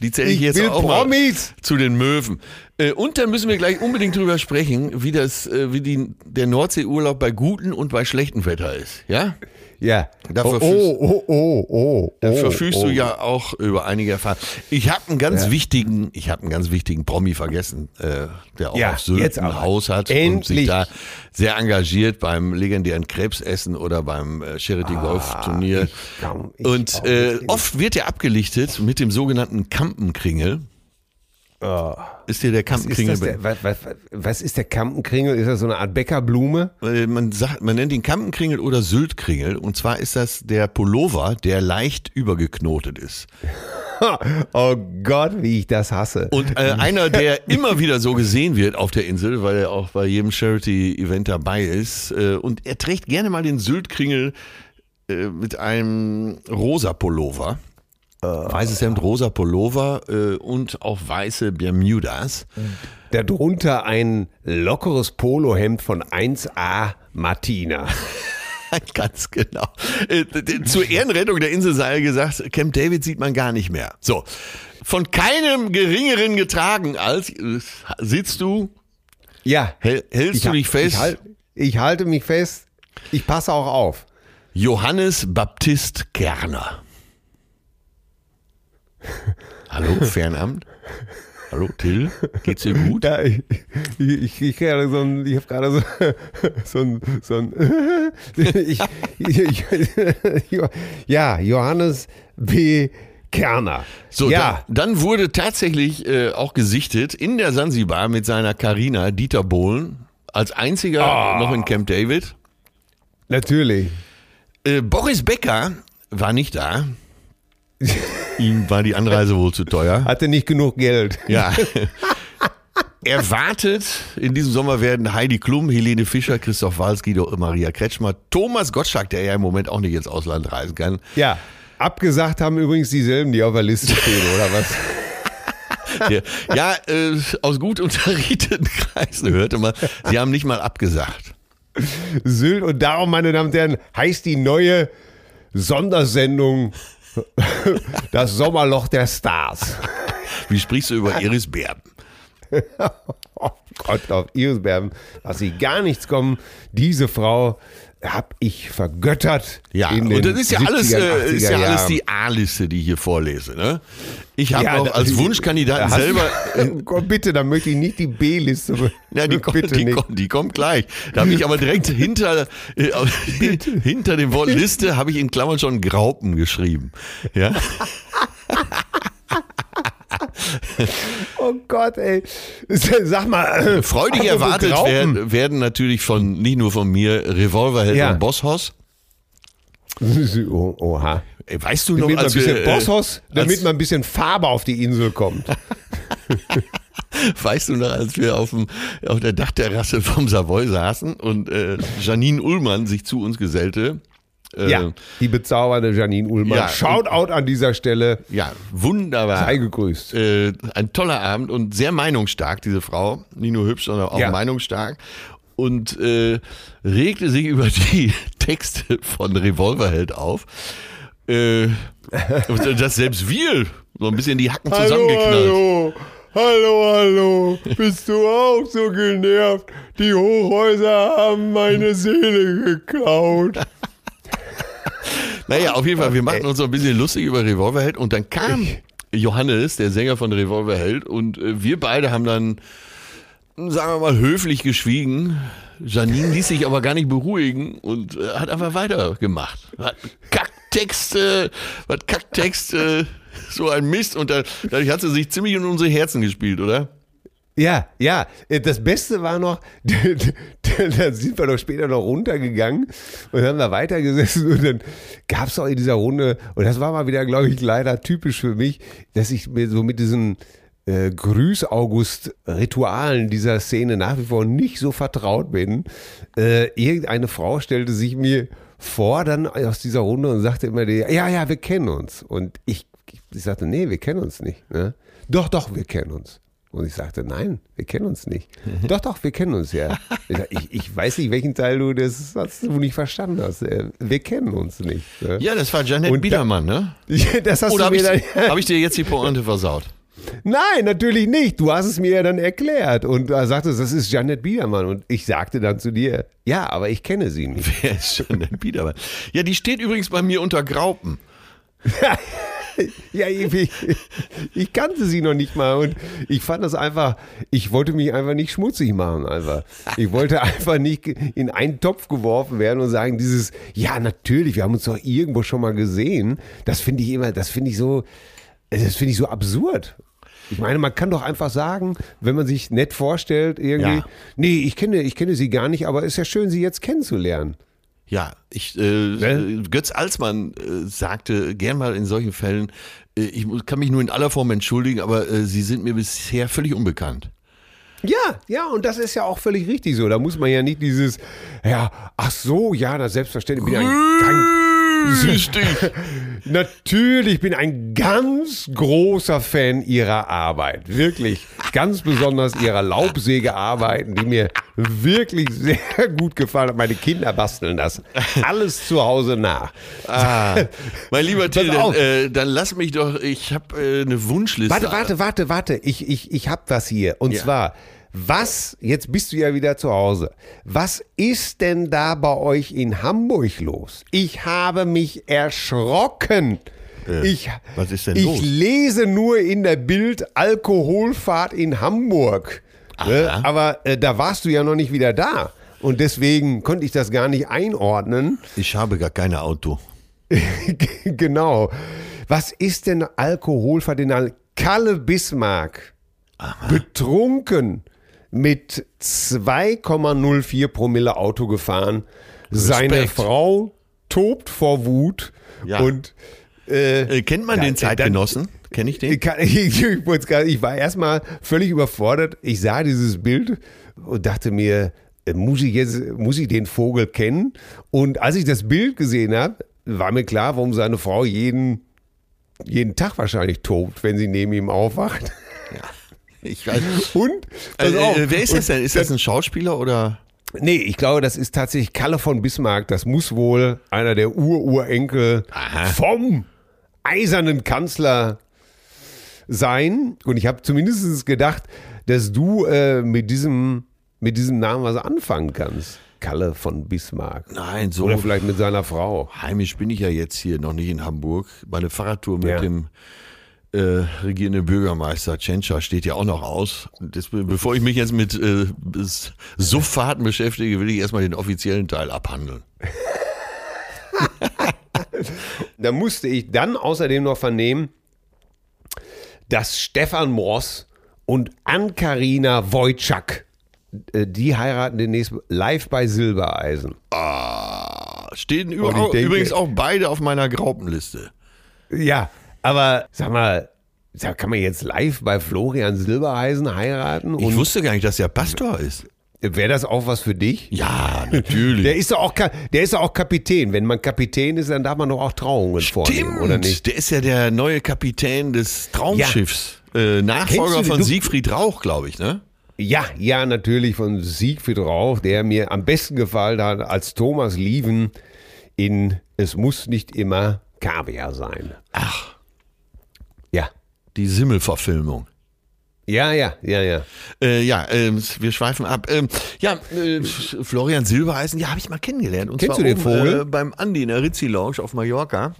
Die zähle ich, Ich jetzt auch Promis. mal zu den Möwen. Äh, und dann müssen wir gleich unbedingt drüber sprechen, wie das, äh, wie die, der Nordseeurlaub bei gutem und bei schlechtem Wetter ist. Ja? Ja. Da oh, verfügst- oh, oh, oh, oh. Da oh, verfügst oh. du ja auch über einige Erfahrungen. Ich habe einen ganz wichtigen, ich habe einen ganz wichtigen Promi vergessen, äh, der auch auf Sylt ein. Haus hat und sich da sehr engagiert beim legendären Krebsessen oder beim äh, Charity Golf Turnier. Ah, und äh, oft wird er abgelichtet mit dem sogenannten Kampenkringel. Ist dir der Ist Kampenkringel das der, was, was, was ist der Kampenkringel? Ist das so eine Art Bäckerblume? Äh, Man sagt, man nennt ihn Kampenkringel oder Syltkringel. Und zwar ist das der Pullover, der leicht übergeknotet ist. Oh Gott, wie ich das hasse. Und äh, einer, der immer wieder so gesehen wird auf der Insel, weil er auch bei jedem Charity-Event dabei ist. Äh, und er trägt gerne mal den Syltkringel äh, mit einem rosa Pullover. Weißes Hemd, rosa Pullover äh, und auch weiße Bermudas. Darunter ein lockeres Polohemd von 1A Martina. Ganz genau. Äh, Zur Ehrenrettung der Insel sei gesagt, Camp David sieht man gar nicht mehr. So. Von keinem geringeren getragen als, äh, sitzt du, Ja. häl- hältst du dich fest? Ich, halt, ich halte mich fest. Ich passe auch auf. Johannes Baptist Kerner. Hallo, Fernamt? Hallo, Till? Geht's dir gut? Ja, ich, ich, ich, ich, gerade so ein- ich habe gerade so, so ein, so ein ich, ich, ja, Johannes B. Kerner. So, ja, dann, dann wurde tatsächlich äh, auch gesichtet in der Sansibar mit seiner Carina Dieter Bohlen als einziger Ah. noch in Camp David. natürlich. Äh, Boris Becker war nicht da. Ihm war die Anreise wohl zu teuer. Hatte nicht genug Geld. Ja. Erwartet, in diesem Sommer werden Heidi Klum, Helene Fischer, Christoph Guido Maria Kretschmer, Thomas Gottschalk, der ja im Moment auch nicht ins Ausland reisen kann. Ja. Abgesagt haben übrigens dieselben, die auf der Liste stehen, oder was? Ja, äh, aus gut unterrichteten Kreisen hörte man, sie haben nicht mal abgesagt. Sylt. Und darum, meine Damen und Herren, heißt die neue Sondersendung Das Sommerloch der Stars. Wie sprichst du über Iris Berben? Oh Gott, auf Iris Berben, dass sie gar nichts kommen. Diese Frau habe ich vergöttert. Ja, und das ist ja 70er, alles, äh, ist ja 80er alles die A-Liste, die ich hier vorlese. Ne? Ich habe Ja, auch als Wunschkandidaten Hast- selber. Gott, bitte, dann möchte ich nicht die B-Liste. Ja, die, kommt, bitte die, nicht. kommt, die kommt gleich. Da habe ich aber direkt hinter, äh, hinter dem Wort Liste habe ich in Klammern schon Graupen geschrieben. Ja, Oh Gott, ey. Sag mal. freudig apropos erwartet werden, werden natürlich von nicht nur von mir Revolverheld Ja. und Bosshaus. Oh, oha. Weißt du noch, Damit man ein als bisschen wir, äh, Bosshaus, damit als- man ein bisschen Farbe auf die Insel kommt. Weißt du noch, als wir auf, dem, auf der Dachterrasse vom Savoy saßen und äh, Janine Ullmann sich zu uns gesellte? Äh, Ja, die bezaubernde Janine Ullmann. Ja, Shoutout an dieser Stelle. Ja, wunderbar. Sei gegrüßt. Äh, ein toller Abend und sehr meinungsstark, diese Frau. Nicht nur hübsch, sondern auch Ja. meinungsstark. Und äh, regte sich über die Texte von Revolverheld auf. Äh, dass selbst wir so ein bisschen die Hacken zusammengeknallt. hallo, hallo, hallo. Bist du auch so genervt? Die Hochhäuser haben meine Seele geklaut. Naja, auf jeden Fall, wir machten uns so ein bisschen lustig über Revolverheld und dann kam Johannes, der Sänger von Revolverheld, und äh, wir beide haben dann, sagen wir mal, höflich geschwiegen. Janine ließ sich aber gar nicht beruhigen und äh, hat einfach weitergemacht. Hat Kacktexte, hat Kacktexte, so ein Mist und da, dadurch hat sie sich ziemlich in unsere Herzen gespielt, oder? Ja, ja. Äh, Das Beste war noch, da sind wir doch später noch runtergegangen und haben da weitergesessen und dann gab es auch in dieser Runde, und das war mal wieder, glaube ich, leider typisch für mich, dass ich mir so mit diesen äh, Grüß-August-Ritualen dieser Szene nach wie vor nicht so vertraut bin. Äh, irgendeine Frau stellte sich mir vor dann aus dieser Runde und sagte immer, ja, ja, wir kennen uns. Und ich, ich sagte, nee, wir kennen uns nicht. Ne? Doch, doch, wir kennen uns. Und ich sagte, nein, wir kennen uns nicht. doch, doch, wir kennen uns ja. Ich, sag, ich, ich weiß nicht, welchen Teil du das hast du nicht verstanden hast. Äh, Wir kennen uns nicht. ne? Ja, das war Janet Und da- Biedermann, ne? Das hast Oder habe ich, hab ich dir jetzt die Pointe versaut? Nein, natürlich nicht. Du hast es mir ja dann erklärt. Und du sagtest, das ist Janet Biedermann. Und ich sagte dann zu dir, ja, aber ich kenne sie nicht. Wer ist Janet Biedermann? Ja, die steht übrigens bei mir unter Graupen. Ja, ich, ich, kannte sie noch nicht mal und ich fand das einfach, ich wollte mich einfach nicht schmutzig machen einfach. Ich wollte einfach nicht in einen Topf geworfen werden und sagen, dieses, ja natürlich, wir haben uns doch irgendwo schon mal gesehen. Das finde ich immer, das finde ich so, das finde ich so absurd. Ich meine, man kann doch einfach sagen, wenn man sich nett vorstellt, irgendwie, Ja. nee, ich kenne, ich kenne sie gar nicht, aber ist ja schön, sie jetzt kennenzulernen. Ja, ich, äh? Götz Alsmann äh, sagte gern mal in solchen Fällen, äh, ich kann mich nur in aller Form entschuldigen, aber äh, sie sind mir bisher völlig unbekannt. Ja, ja, und das ist ja auch völlig richtig so. Da muss man ja nicht dieses, ja, ach so, ja, na selbstverständlich bin ich ein, Richtig. natürlich bin ein ganz großer Fan ihrer Arbeit. Wirklich, ganz besonders ihrer Laubsägearbeiten, die mir wirklich sehr gut gefallen. Meine Kinder basteln das alles zu Hause nach. ah, mein lieber Till, dann, äh, dann lass mich doch, ich habe äh, eine Wunschliste. Warte, warte, warte, warte. Ich, ich, ich hab was hier. Und Ja. zwar, was, jetzt bist du ja wieder zu Hause. Was ist denn da bei euch in Hamburg los? Ich habe mich erschrocken. ich, Äh, was ist denn ich los? lese nur in der Bild Alkoholfahrt in Hamburg. Ne? Aha. Aber äh, da warst du ja noch nicht wieder da. Und deswegen konnte ich das gar nicht einordnen. Ich habe gar kein Auto. genau. Was ist denn Alkoholfahrt in Al- Kalle Bismarck? Betrunken mit 2,04 Promille Auto gefahren. Seine Respekt. Frau tobt vor Wut Ja. und äh, Äh, kennt man Ja, den äh, Zeitgenossen? Kenne ich den? ich, kann, ich, ich war erstmal völlig überfordert. Ich sah dieses Bild und dachte mir, äh, muss ich jetzt, muss ich den Vogel kennen? Und als ich das Bild gesehen habe, war mir klar, warum seine Frau jeden, jeden Tag wahrscheinlich tobt, wenn sie neben ihm aufwacht. Ich weiß. Und, pass Äh, auf, äh, wer ist das denn? Ist das ein Schauspieler oder? Nee, ich glaube, das ist tatsächlich Kalle von Bismarck. Das muss wohl einer der Ururenkel vom eisernen Kanzler sein. Und ich habe zumindest gedacht, dass du äh, mit, diesem, mit diesem Namen was anfangen kannst. Kalle von Bismarck. Nein, so Oder vielleicht mit seiner Frau. heimisch bin ich ja jetzt hier noch nicht in Hamburg. Meine Fahrradtour mit Ja. dem äh, regierenden Bürgermeister Tschentscher steht ja auch noch aus. Das, bevor ich mich jetzt mit äh, Sufffahrten beschäftige, will ich erstmal den offiziellen Teil abhandeln. Da musste ich dann außerdem noch vernehmen, dass Stefan Moss und Ann-Karina Wojcik, äh, die heiraten demnächst live bei Silbereisen. Ah, stehen ich denke- übrigens auch beide auf meiner Graupenliste. Ja, aber sag mal, kann man jetzt live bei Florian Silbereisen heiraten? Ich wusste gar nicht, dass er Pastor ist. Wäre das auch was für dich? Ja, natürlich. Der ist doch auch, der ist doch auch Kapitän. Wenn man Kapitän ist, dann darf man doch auch Trauungen vornehmen, oder nicht? Der ist ja der neue Kapitän des Traumschiffs. Äh, Nachfolger von Siegfried Rauch, glaube ich, ne? Ja, ja, natürlich von Siegfried Rauch, der mir am besten gefallen hat als Thomas Lieven in Es muss nicht immer Kaviar sein. Ach, Ja. Die Simmel-Verfilmung. Ja, ja, ja, ja. Äh, ja, ähm, wir schweifen ab. Ähm, ja, äh, Florian Silbereisen, ja, habe ich mal kennengelernt. Und Kennst zwar du den oben, Vogel? Äh, beim Andi in der Rizzi Lounge auf Mallorca.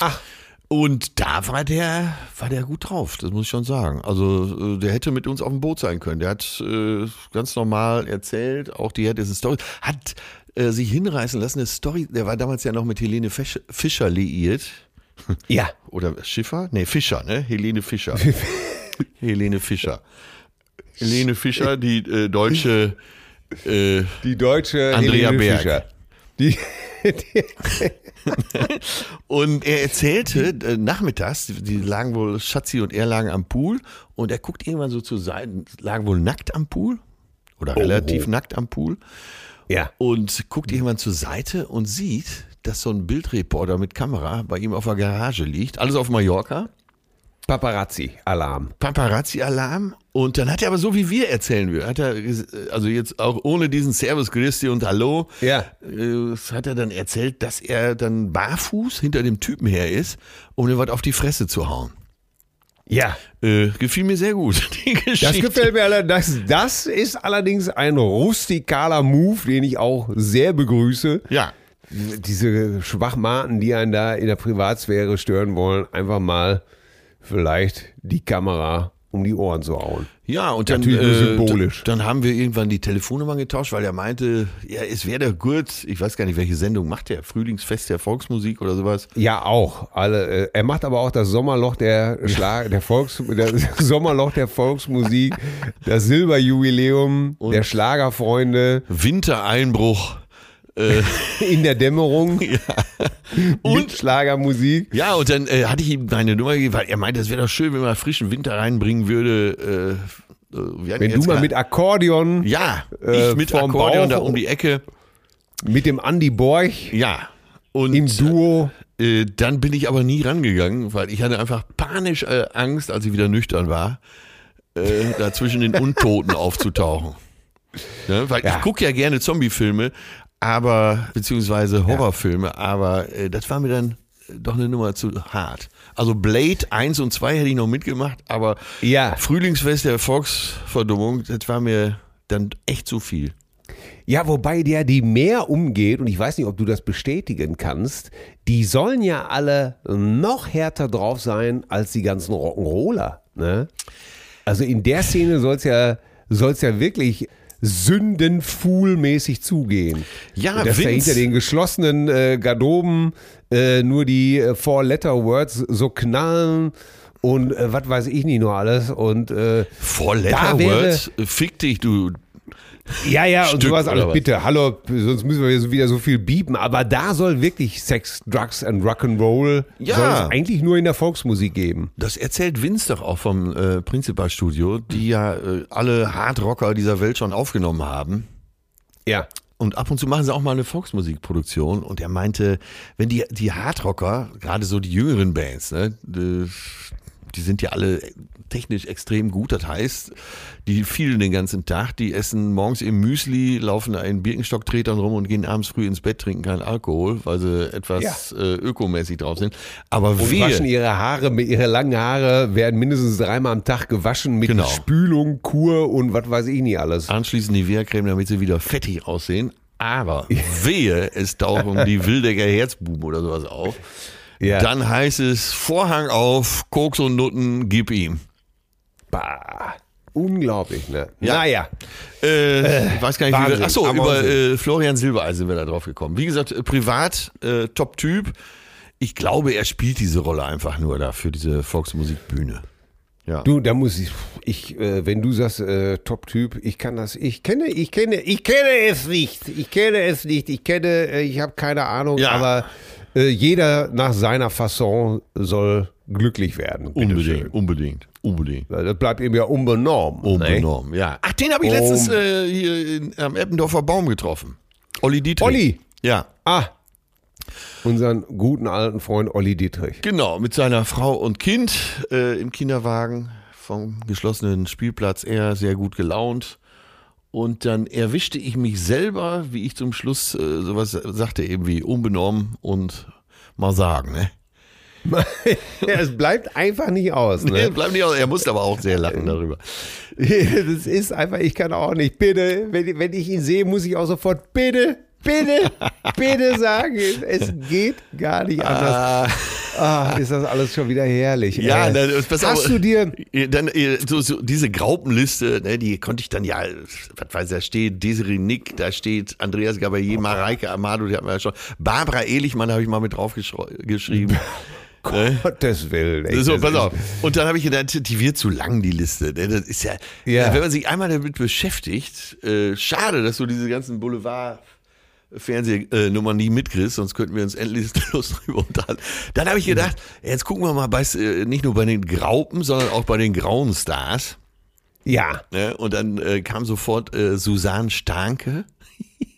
Ach. Und da war der, war der gut drauf, das muss ich schon sagen. Also äh, der hätte mit uns auf dem Boot sein können. Der hat äh, ganz normal erzählt, auch die hat diese Story, hat äh, sich hinreißen lassen, eine Story, der war damals ja noch mit Helene Fisch, Fischer liiert. Ja. Oder Schiffer? Nee, Fischer, ne? Helene Fischer. Helene Fischer. Helene Fischer, die äh, deutsche äh, Die deutsche Andrea Helene Berg. Fischer. Die, die, Und er erzählte äh, nachmittags, die, lagen wohl, Schatzi und er lagen am Pool und er guckt irgendwann so zur Seite, lagen wohl nackt am Pool oder relativ nackt am Pool ja. und guckt irgendwann zur Seite und sieht, dass so ein Bildreporter mit Kamera bei ihm auf der Garage liegt, alles auf Mallorca. Paparazzi-Alarm. Paparazzi-Alarm. Und dann hat er aber so wie wir erzählen wir, hat er, also jetzt auch ohne diesen Servus, Christi und Hallo, Ja. äh, hat er dann erzählt, dass er dann barfuß hinter dem Typen her ist, um ihm was auf die Fresse zu hauen. Ja. Äh, gefiel mir sehr gut, die Geschichte. Das gefällt mir allerdings. Das, das ist allerdings ein rustikaler Move, den ich auch sehr begrüße. Ja, Diese Schwachmaten, die einen da in der Privatsphäre stören wollen, einfach mal vielleicht die Kamera um die Ohren zu hauen. ja, und dann, Natürlich nur äh, symbolisch. dann haben wir irgendwann die Telefonnummer getauscht, weil er meinte, ja, es wäre der gut, ich weiß gar nicht, welche Sendung macht der, Frühlingsfest der Volksmusik oder sowas. Ja, auch. Alle, äh, er macht aber auch das Sommerloch der Schlag, der Volks, der Sommerloch der Volksmusik, das Silberjubiläum der Schlagerfreunde Wintereinbruch. Äh, in der Dämmerung mit Schlagermusik. Ja, und dann äh, hatte ich ihm meine Nummer gegeben, weil er meinte, es wäre doch schön, wenn man frischen Winter reinbringen würde. Äh, äh, Wenn du mal mit Akkordeon, Ja, äh, ich mit Akkordeon Bauch- da um die Ecke. mit dem Andy Borch Ja. Und im Duo. Äh, dann bin ich aber nie rangegangen, weil ich hatte einfach panisch Angst, als ich wieder nüchtern war, da zwischen den Untoten aufzutauchen. Ne? Weil Ja. ich gucke ja gerne Zombiefilme, aber, beziehungsweise Horrorfilme, aber äh, das war mir dann doch eine Nummer zu hart. Also Blade 1 und 2 hätte ich noch mitgemacht, aber Ja. Frühlingsfest der Volksverdummung, das war mir dann echt zu viel. Ja, wobei der die mehr umgeht, und ich weiß nicht, ob du das bestätigen kannst, die sollen ja alle noch härter drauf sein als die ganzen Rock'n'Roller. Ne? Also in der Szene soll es ja, soll's ja wirklich sündenfuhlmäßig zugehen. Ja, dass da Vince- hinter den geschlossenen äh, Garderoben äh, nur die äh, Four-Letter-Words so knallen und äh, was weiß ich nicht nur alles. Und äh, Four Da Letter Words, fick dich, du. Ja, ja, und Stück sowas oder alles. Bitte, hallo, sonst müssen wir wieder so viel biepen. Aber da soll wirklich Sex, Drugs and Rock'n'Roll Ja. soll es eigentlich nur in der Volksmusik geben. Das erzählt Vince doch auch vom äh, Principal-Studio, die ja äh, alle Hardrocker dieser Welt schon aufgenommen haben. Ja. Und ab und zu machen sie auch mal eine Volksmusikproduktion. Und er meinte, wenn die, die Hardrocker, gerade so die jüngeren Bands, ne, die, sind ja alle technisch extrem gut. Das heißt, die vielen den ganzen Tag, die essen morgens ihr Müsli, laufen in Birkenstocktretern rum und gehen abends früh ins Bett, trinken keinen Alkohol, weil sie etwas äh, ökomäßig drauf sind. Aber Und wir, waschen ihre Haare, mit ihre langen Haare werden mindestens dreimal am Tag gewaschen mit Genau. Spülung, Kur und was weiß ich nicht alles. anschließend die Wehrcreme, damit sie wieder fettig aussehen. Aber wehe, es tauchen die Wildecker Herzbuben oder sowas auf. Ja. Dann heißt es Vorhang auf, Koks und Nutten, gib ihm. Bah, unglaublich, ne? Ja. Naja. Äh, ich weiß gar nicht, wie Wahnsinn, wir, achso, aber über äh, Florian Silbereisen sind wir da drauf gekommen. Wie gesagt, äh, privat, äh, Top-Typ. Ich glaube, er spielt diese Rolle einfach nur da für diese Volksmusikbühne. Ja. Du, da muss ich, ich äh, wenn du sagst, äh, Top-Typ, ich kann das, ich kenne, ich kenne, ich kenne es nicht, ich kenne es nicht, ich kenne, äh, ich habe keine Ahnung, Ja. aber äh, jeder nach seiner Fasson soll glücklich werden. Unbedingt, unbedingt, unbedingt. Das bleibt ihm ja unbenommen. ne? Unbenommen, ja. Ach, den habe ich letztens äh, hier in, am Eppendorfer Baum getroffen. Olli Dietrich. Olli. Ja, Ah, unseren guten alten Freund Olli Dietrich. genau. Mit seiner Frau und Kind äh, im Kinderwagen vom geschlossenen Spielplatz. Er sehr gut gelaunt. Und dann erwischte ich mich selber, wie ich zum Schluss äh, sowas sagte, eben wie unbenommen und mal sagen, ne? es bleibt einfach nicht aus. Nee, Ne? bleib nicht aus. Er musste aber auch sehr lachen darüber. Das ist einfach, ich kann auch nicht. Bitte, wenn, wenn ich ihn sehe, muss ich auch sofort bitte, bitte, bitte sagen. Es geht gar nicht anders. Ah, ist das alles schon wieder herrlich. Ja, dann, pass Hast auf, du dir, dann so, so diese Graupenliste, ne, die konnte ich dann ja, was weiß ich, da steht Desiree Nick, da steht Andreas Gabayé, Mareike Amado, die hatten wir ja schon. Barbara Ehlichmann habe ich mal mit drauf geschrieben. Ne? Gottes Willen. ey, So, pass auf. Und dann habe ich gedacht, die wird zu lang, die Liste. ne? Das ist ja, Ja. wenn man sich einmal damit beschäftigt, äh, schade, dass du diese ganzen Boulevard Fernsehnummern nie mitkriegst, sonst könnten wir uns endlich los drüber unterhalten. Dann habe ich gedacht, jetzt gucken wir mal bei, äh, nicht nur bei den Graupen, sondern auch bei den grauen Stars. Ja. Ne? Und dann äh, kam sofort äh, Susanne Starke.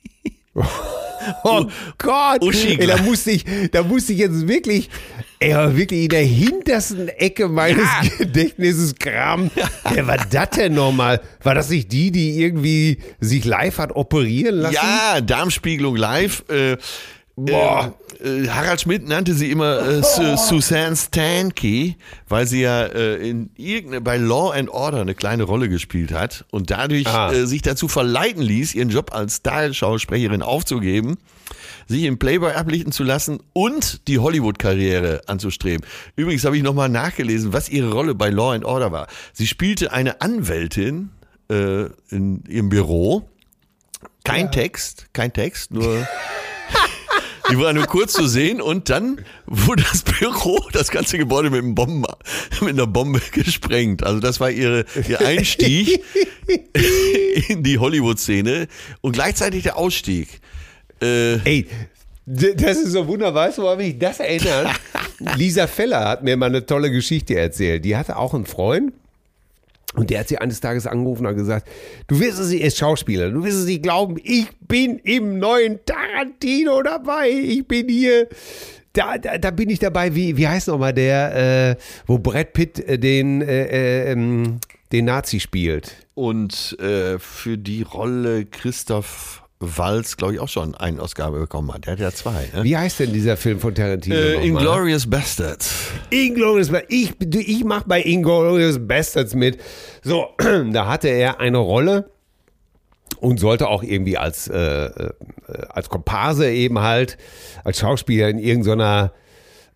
Oh Gott, ey, da musste ich, da musste ich jetzt wirklich, ey, wirklich in der hintersten Ecke meines Ja. Gedächtnisses kramen. Wer war das denn nochmal? War das nicht die, die irgendwie sich live hat operieren lassen? Ja, Darmspiegelung live. Äh, Boah. Äh, äh, Harald Schmidt nannte sie immer äh, Su Susanne Stanky, weil sie ja äh, in bei Law and Order eine kleine Rolle gespielt hat und dadurch Ah. äh, sich dazu verleiten ließ, ihren Job als Starschaussprecherin aufzugeben, sich im Playboy ablichten zu lassen und die Hollywood-Karriere anzustreben. Übrigens habe ich nochmal nachgelesen, was ihre Rolle bei Law and Order war. Sie spielte eine Anwältin äh, in ihrem Büro. Kein Text, kein Text, nur die war nur kurz zu sehen und dann wurde das Büro, das ganze Gebäude mit, einem Bomben, mit einer Bombe gesprengt. Also das war ihre, ihr Einstieg in die Hollywood-Szene und gleichzeitig der Ausstieg. Äh, Ey, das ist so wunderbar, weißt du, woran mich das erinnert? Lisa Feller hat mir mal eine tolle Geschichte erzählt. Die hatte auch einen Freund. Und der hat sie eines Tages angerufen und gesagt, du wirst es nicht, ist Schauspieler, du wirst es nicht glauben, ich bin im neuen Tarantino dabei, ich bin hier, da, da, da bin ich dabei, wie, wie heißt nochmal der, äh, wo Brad Pitt äh, den, äh, äh, ähm, den Nazi spielt. und äh, für die Rolle Christoph Walz, glaube ich, auch schon einen Oscar bekommen hat. Der hat ja zwei. Ne? Wie heißt denn dieser Film von Tarantino? Äh? Inglorious Bastards. Inglourious Bastards. Ich, ich mach bei Inglourious Bastards mit. So, da hatte er eine Rolle und sollte auch irgendwie als, äh, äh, als Komparse eben halt, als Schauspieler in irgendeiner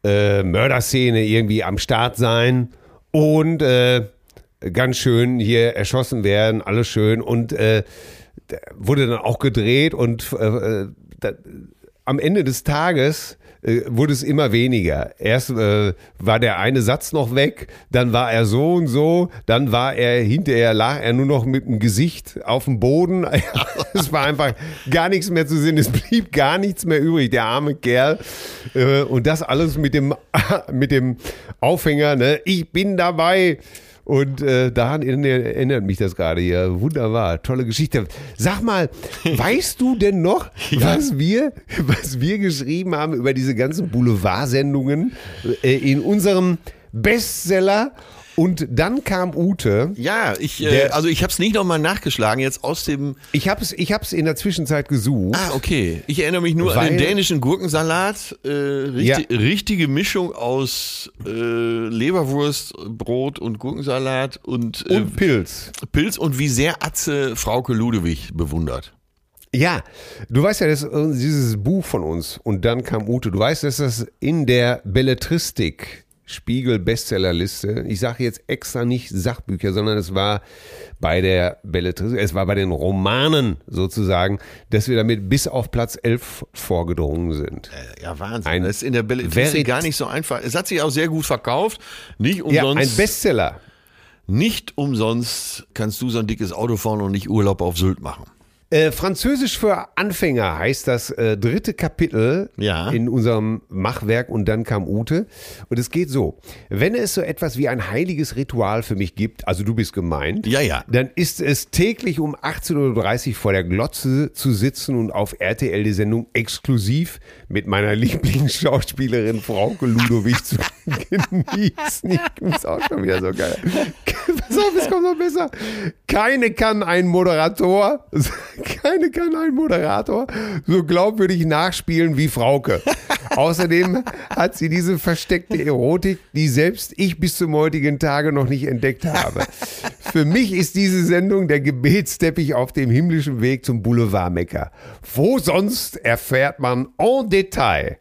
äh, Mörderszene irgendwie am Start sein und äh, ganz schön hier erschossen werden, alles schön und äh, wurde dann auch gedreht und äh, äh, da, am Ende des Tages äh, wurde es immer weniger. Erst äh, war der eine Satz noch weg, dann war er so und so, dann war er hinterher lag er nur noch mit dem Gesicht auf dem Boden. es war einfach gar nichts mehr zu sehen, es blieb gar nichts mehr übrig, der arme Kerl. Äh, und das alles mit dem mit dem Aufhänger, ne? Ich bin dabei. Und äh, daran erinnert, mich das gerade hier. Wunderbar, tolle Geschichte. Sag mal, weißt du denn noch, was wir, was wir geschrieben haben über diese ganzen Boulevardsendungen äh, in unserem Bestseller? Und dann kam Ute. Ja, ich, äh, Der- also ich habe es nicht nochmal nachgeschlagen, jetzt aus dem. Ich habe es ich hab's in der Zwischenzeit gesucht. Ah, okay. Ich erinnere mich nur an den Weil- dänischen Gurkensalat. Äh, richtig, Richtige Mischung aus äh, Leberwurst, Brot und Gurkensalat und, äh, Und Pilz. Pilz und wie sehr Atze Frauke Ludewig bewundert. Ja, du weißt ja, das ist dieses Buch von uns und dann kam Ute. Du weißt, dass das in der Belletristik Spiegel Bestsellerliste. Ich sage jetzt extra nicht Sachbücher, sondern es war bei der Belletristik, es war bei den Romanen sozusagen, dass wir damit bis auf Platz 11 vorgedrungen sind. Ja, Wahnsinn. Ein das ist in der Belletristik Verit- gar nicht so einfach. Es hat sich auch sehr gut verkauft. Nicht Ja, umsonst, ein Bestseller. nicht umsonst kannst du so ein dickes Auto fahren und nicht Urlaub auf Sylt machen. Äh, Französisch für Anfänger heißt das äh, dritte Kapitel Ja. in unserem Machwerk und dann kam Ute. Und es geht so, wenn es so etwas wie ein heiliges Ritual für mich gibt, also du bist gemeint, Ja, ja. dann ist es täglich um 18.30 Uhr vor der Glotze zu sitzen und auf RTL die Sendung exklusiv mit meiner Lieblingsschauspielerin Frauke Ludowig zu genießen. Ich ist auch schon wieder so geil. Pass auf, es kommt noch besser. Keine kann ein Moderator, keine kann ein Moderator so glaubwürdig nachspielen wie Frauke. Außerdem hat sie diese versteckte Erotik, die selbst ich bis zum heutigen Tage noch nicht entdeckt habe. Für mich ist diese Sendung der Gebetsteppich auf dem himmlischen Weg zum Boulevardmecker. Wo sonst erfährt man en Detail,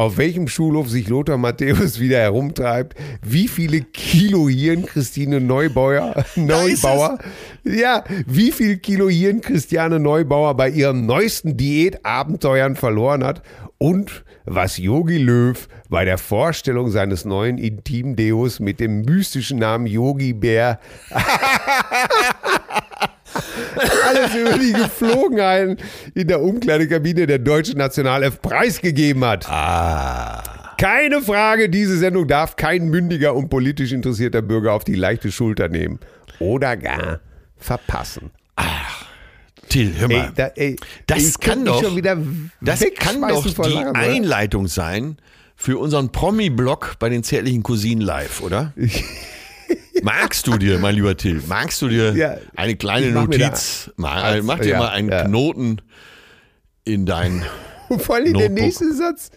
auf welchem Schulhof sich Lothar Matthäus wieder herumtreibt, wie viele Kilo Hirn Christine Neubauer, Neubauer, ja, wie viel Kilo Hirn Christiane Neubauer bei ihren neuesten Diätabenteuern verloren hat und was Yogi Löw bei der Vorstellung seines neuen Intimdeos mit dem mystischen Namen Yogi Bär alles über die Geflogenheiten in der Umkleidekabine der deutschen Nationalelf preisgegeben hat. Keine Frage, diese Sendung darf kein mündiger und politisch interessierter Bürger auf die leichte Schulter nehmen oder gar verpassen. Till, hör mal. Ey, da, ey, das kann doch, schon wieder das kann doch die Lachen? Einleitung sein für unseren Promi-Blog bei den zärtlichen Cousinen live, oder? Magst du dir, mein lieber Till, magst du dir Ja, eine kleine Notiz, mal, mach dir ja, mal einen ja. Knoten in dein Und vor allem der Notebook. nächste Satz.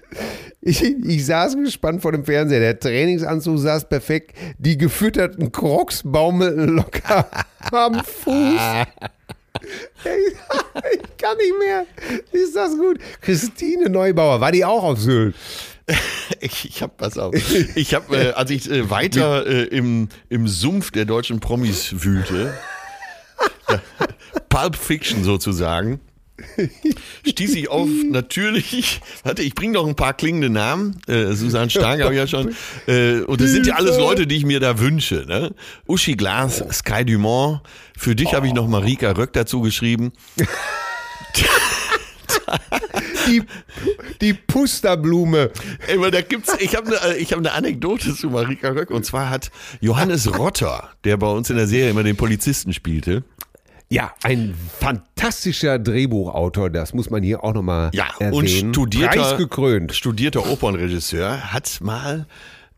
Ich, ich saß gespannt vor dem Fernseher. Der Trainingsanzug saß perfekt. Die gefütterten Crocs baumelten locker am Fuß. Ich, ich kann nicht mehr. Ist das gut? Christine Neubauer, war die auch auf Sylt? Ich, ich habe pass auf. Ich habe, äh, als ich äh, weiter äh, im, im Sumpf der deutschen Promis wühlte, Pulp Fiction sozusagen, stieß ich auf natürlich, warte, ich bringe noch ein paar klingende Namen. Äh, Susanne Stark habe ich ja schon. Äh, und das sind ja alles Leute, die ich mir da wünsche. Ne? Uschi Glas, Sky Dumont. Für dich habe ich noch Marika Röck dazu geschrieben. Die, die Pusterblume. Ey, da gibt's, ich habe eine ich hab eine Anekdote zu Marika Röck und zwar hat Johannes Rotter, der bei uns in der Serie immer den Polizisten spielte, Ja, ein fantastischer Drehbuchautor, das muss man hier auch nochmal ja, erwähnen. und studierter, Preisgekrönt. studierter Opernregisseur, hat mal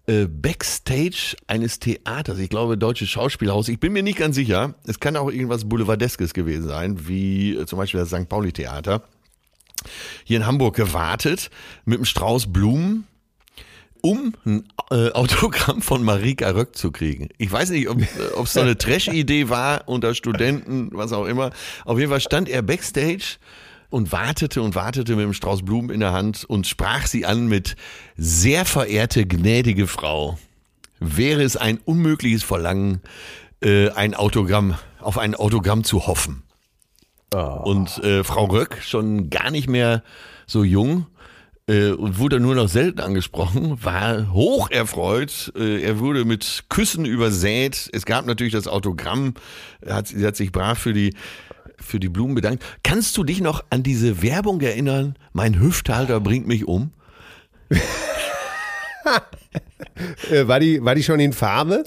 äh, Backstage eines Theaters, ich glaube Deutsches Schauspielhaus, ich bin mir nicht ganz sicher, es kann auch irgendwas Boulevardeskes gewesen sein, wie äh, zum Beispiel das St. Pauli Theater, hier in Hamburg gewartet mit einem Strauß Blumen um ein äh, Autogramm von Marika Röck zu kriegen. Ich weiß nicht, ob es so eine Trash-Idee war unter Studenten, was auch immer. Auf jeden Fall stand er backstage und wartete und wartete mit dem Strauß Blumen in der Hand und sprach sie an mit sehr verehrte, gnädige Frau. Wäre es ein unmögliches Verlangen, äh, ein Autogramm, auf ein Autogramm zu hoffen. Und äh, Frau Röck, schon gar nicht mehr so jung, äh, und wurde nur noch selten angesprochen, war hoch erfreut. Äh, er wurde mit Küssen übersät. Es gab natürlich das Autogramm. Hat, sie hat sich brav für die, für die Blumen bedankt. Kannst du dich noch an diese Werbung erinnern? Mein Hüfthalter bringt mich um. Äh, war, die, war die schon in Farbe?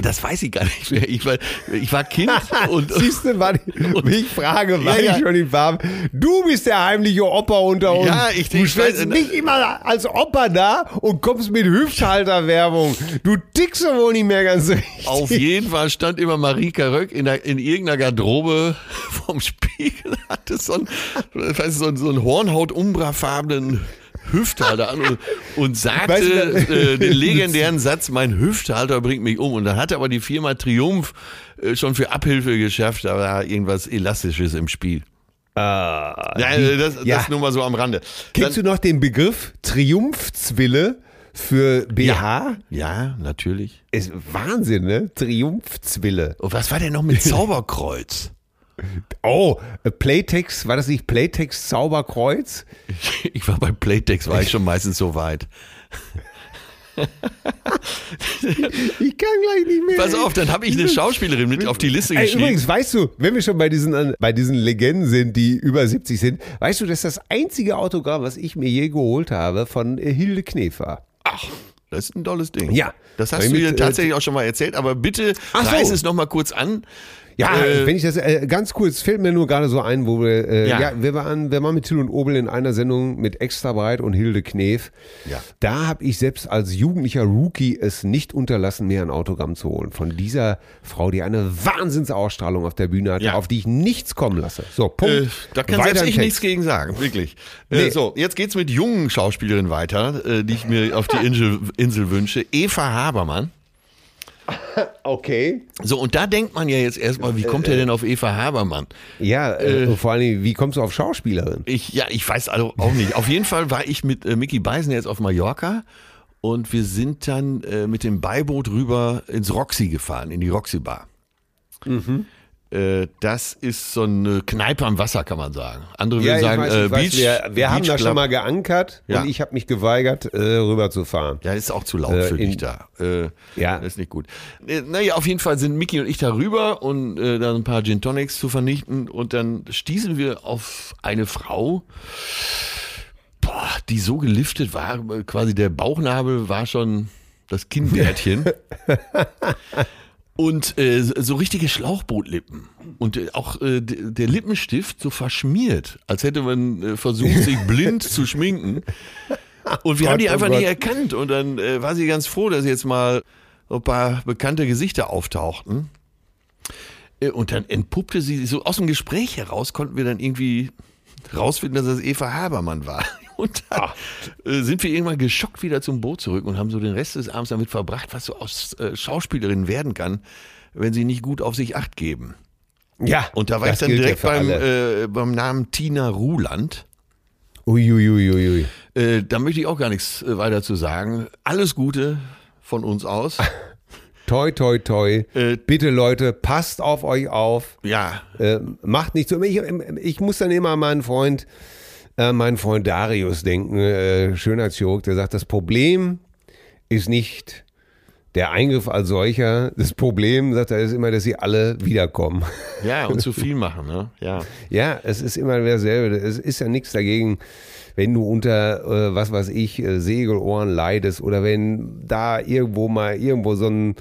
Das weiß ich gar nicht mehr. Ich war, ich war Kind und, Siehst du, war die, wie ich frage, war Ja, ja. die schon in Farbe? Du bist der heimliche Opa unter uns. Ja, ich- du ich stellst nicht immer als Opa da und kommst mit Hüfthalterwerbung. Du tickst doch wohl nicht mehr ganz richtig. Auf jeden Fall stand immer Marika Röck in, der, in irgendeiner Garderobe vom Spiegel, hatte so du, so einen, so einen Hornhaut-Umbra-farbenen Hüfthalter an und, und sagte äh, den legendären Satz, mein Hüfthalter bringt mich um. Und dann hatte aber die Firma Triumph äh, schon für Abhilfe geschafft, da war irgendwas Elastisches im Spiel. ja, äh, das, ja. das nur mal so am Rande. Kennst du noch den Begriff Triumphzwille für BH? Ja, natürlich. Ist Wahnsinn, ne? Triumphzwille. Und was war denn noch mit Zauberkreuz? Oh, äh, Playtex, war das nicht Playtex Zauberkreuz? Ich war bei Playtex, war ich schon meistens so weit. ich kann gleich nicht mehr. Pass auf, dann habe ich eine Schauspielerin mit auf die Liste geschrieben. übrigens, weißt du, wenn wir schon bei diesen, bei diesen Legenden sind, die über 70 sind, weißt du, das ist das einzige Autogramm, was ich mir je geholt habe von äh, Hilde Knef war. Ach, das ist ein tolles Ding. Ja. Das hast du mit, dir äh, tatsächlich auch schon mal erzählt, aber bitte Ach so. reiß es noch mal kurz an. Ja, Äh, wenn ich das äh, ganz kurz fällt mir nur gerade so ein, wo wir äh, Ja. ja. wir waren wir waren mit Till und Obel in einer Sendung mit Extra Breit und Hilde Knef. Ja. Da habe ich selbst als jugendlicher Rookie es nicht unterlassen, mir ein Autogramm zu holen von dieser Frau, die eine Wahnsinnsausstrahlung auf der Bühne hatte, Ja. auf die ich nichts kommen lasse. So, Punkt. Äh, da kann Weiter selbst ich nichts gegen sagen, wirklich. Äh, Nee. so, jetzt geht's mit jungen Schauspielerinnen weiter, äh, die ich mir auf die Insel, Insel wünsche. Eva Habermann. Okay. So, und da denkt man ja jetzt erstmal, wie kommt er denn auf Eva Habermann? Ja, äh, vor allem, wie kommst du auf Schauspielerin? Ich, ja, ich weiß also auch nicht. Auf jeden Fall war ich mit äh, Mickey Beisen jetzt auf Mallorca und wir sind dann äh, mit dem Beiboot rüber ins Roxy gefahren, in die Roxy Bar. Äh, das ist so eine Kneipe am Wasser, kann man sagen. Andere würden sagen, äh, Beach. wir wir haben Beach da Club. schon mal geankert Ja. und ich habe mich geweigert, äh, rüber zu fahren. Ja, ist auch zu laut Äh, für dich da. Äh, Ja. Ist nicht gut. Äh, naja, auf jeden Fall sind Mickey und ich da rüber und äh, dann ein paar Gin Tonics zu vernichten und dann stießen wir auf eine Frau, boah, die so geliftet war, äh, quasi der Bauchnabel war schon das Kinnbärtchen. Und äh, so richtige Schlauchbootlippen. Und äh, auch äh, der Lippenstift so verschmiert, als hätte man äh, versucht, sich blind zu schminken. Und wir Gott, haben die oh einfach Gott. nicht erkannt. Und dann äh, war sie ganz froh, dass jetzt mal ein paar bekannte Gesichter auftauchten. Äh, Und dann entpuppte sie so aus dem Gespräch heraus, konnten wir dann irgendwie rausfinden, dass das Eva Habermann war. Und dann äh, sind wir irgendwann geschockt wieder zum Boot zurück und haben so den Rest des Abends damit verbracht, was so aus äh, Schauspielerinnen werden kann, wenn sie nicht gut auf sich acht geben. Ja, Und da war ich dann ja direkt für beim, äh, beim Namen Tina Ruland. Uiuiuiui. Äh, da möchte ich auch gar nichts äh, weiter zu sagen. Alles Gute von uns aus. Toi, toi, toi. Äh, Bitte Leute, passt auf euch auf. Ja, Äh, macht nicht so. Ich, ich muss dann immer meinen Freund, äh, meinen Freund Darius denken, äh, Schönheitschirurg, der sagt, das Problem ist nicht der Eingriff als solcher. Das Problem, sagt er, ist immer, dass sie alle wiederkommen. ja, und zu viel machen, ne? Ja. Ja, es ist immer dasselbe. Es ist ja nichts dagegen, wenn du unter, äh, was weiß ich, äh, Segelohren leidest oder wenn da irgendwo mal irgendwo so, ein,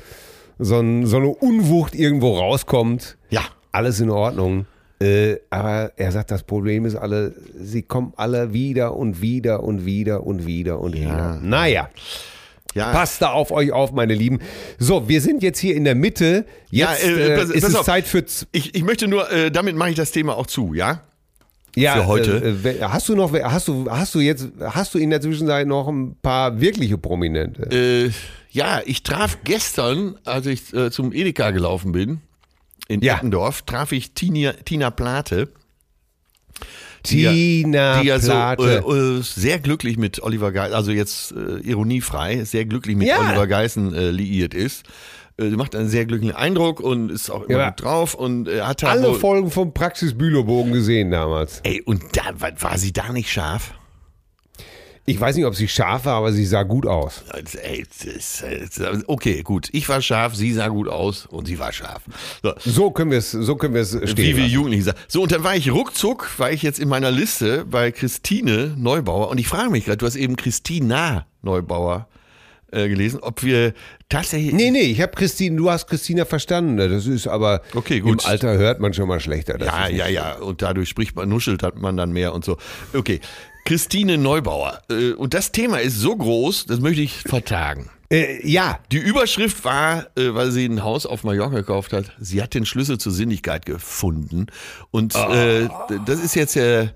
so, ein, so eine Unwucht irgendwo rauskommt. Ja. Alles in Ordnung. Äh, aber er sagt, das Problem ist alle, sie kommen alle wieder und wieder und wieder und wieder und wieder. Naja. Ja, Passt da auf euch auf, meine Lieben. So, wir sind jetzt hier in der Mitte. Jetzt Ja, äh, äh, pass- ist pass es auf. Zeit für, Ich, ich möchte nur, äh, damit mache ich das Thema auch zu, ja? ja, für heute. Äh, wer- hast du noch, hast du, hast du jetzt, hast du in der Zwischenzeit noch ein paar wirkliche Prominente? Äh, ja, ich traf gestern, als ich äh, zum Edeka gelaufen bin, in Ja. Eppendorf, traf ich Tina, Tina Plate. die ja- Tina die ja Plate. so äh, äh, sehr glücklich mit Oliver Geissen, also jetzt äh, ironiefrei, sehr glücklich mit Ja. Oliver Geissen äh, liiert ist. Äh, macht einen sehr glücklichen Eindruck und ist auch immer Ja. gut drauf und hat Alle Folgen vom Praxis Bülow-Bogen gesehen damals. Ey, und da war, war sie da nicht scharf? Ich weiß nicht, ob sie scharf war, aber sie sah gut aus. Okay, gut. Ich war scharf, sie sah gut aus und sie war scharf. So. So können wir es, so können wir es stehen. Wie wir. Jugendliche sagen. So, und dann war ich ruckzuck, war ich jetzt in meiner Liste bei Christine Neubauer und ich frage mich gerade, du hast eben Christina Neubauer äh, gelesen, ob wir tatsächlich. Nee, nee, ich habe Christine, du hast Christina verstanden. Das ist aber Okay, gut. im Alter hört man schon mal schlechter. Ja, ja, ja. Und dadurch spricht man, nuschelt hat man dann mehr und so. Okay. Christine Neubauer. Äh, Und das Thema ist so groß, das möchte ich vertagen. Äh, ja, Die Überschrift war, äh, weil sie ein Haus auf Mallorca gekauft hat, sie hat den Schlüssel zur Sinnlichkeit gefunden. Und äh, d- das ist jetzt der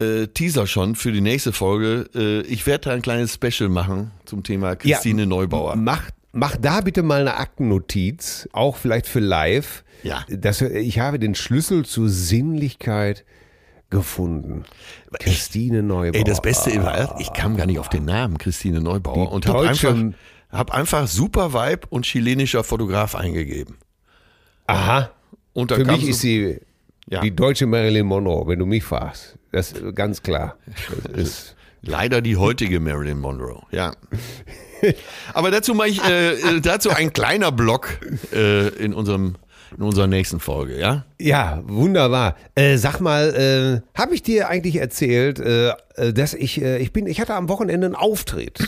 äh, Teaser schon für die nächste Folge. Äh, ich werde da ein kleines Special machen zum Thema Christine Neubauer. Mach, mach da bitte mal eine Aktennotiz, auch vielleicht für live. Ja. Dass, ich habe den Schlüssel zur Sinnlichkeit gefunden. Christine Neubauer. Ey, das Beste war, ich kam gar nicht auf den Namen Christine Neubauer Die und habe einfach, hab einfach Super Vibe und chilenischer Fotograf eingegeben. Aha. Und Für mich so- ist sie Ja. die deutsche Marilyn Monroe, wenn du mich fragst. Das ist ganz klar. Ist, Leider die heutige Marilyn Monroe, ja. Aber dazu mache ich äh, äh, dazu ein kleiner Block äh, in unserem in unserer nächsten Folge, ja? Ja, wunderbar. Äh, sag mal, äh, habe ich dir eigentlich erzählt, äh, äh, dass ich äh, ich bin ich hatte am Wochenende einen Auftritt.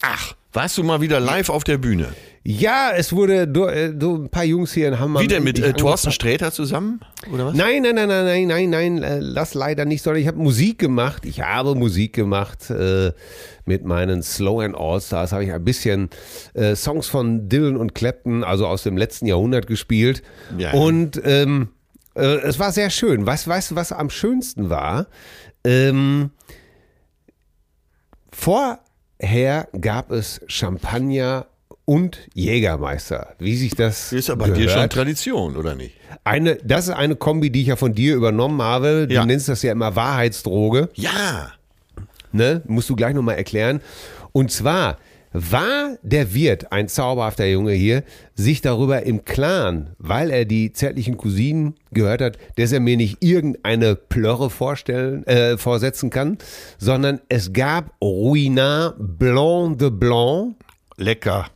Ach, warst du mal wieder live auf der Bühne? Ja, es wurde du, äh, du, ein paar Jungs hier in Hamburg. Wie denn mit äh, Thorsten. Sträter zusammen oder was? Nein, nein, nein, nein, nein, nein, nein, äh, das leider nicht, sondern ich habe Musik gemacht. Ich habe Musik gemacht äh, mit meinen Slow and All-Stars. Habe ich ein bisschen äh, Songs von Dylan und Clapton, also aus dem letzten Jahrhundert gespielt. Ja. Und ähm, äh, es war sehr schön. Weißt weißt du, was am schönsten war? Ähm, vorher gab es Champagner und Jägermeister, wie sich das Ist aber gehört. dir schon Tradition, oder nicht? Eine, das ist eine Kombi, die ich ja von dir übernommen habe. Du Ja. nennst das ja immer Wahrheitsdroge. Ja. Ne? Musst du gleich nochmal erklären. Und zwar war der Wirt, ein zauberhafter Junge hier, sich darüber im Klaren, weil er die zärtlichen Cousinen gehört hat, dass er mir nicht irgendeine Plörre vorstellen, äh, vorsetzen kann, sondern es gab Ruinard Blanc de Blanc Lecker.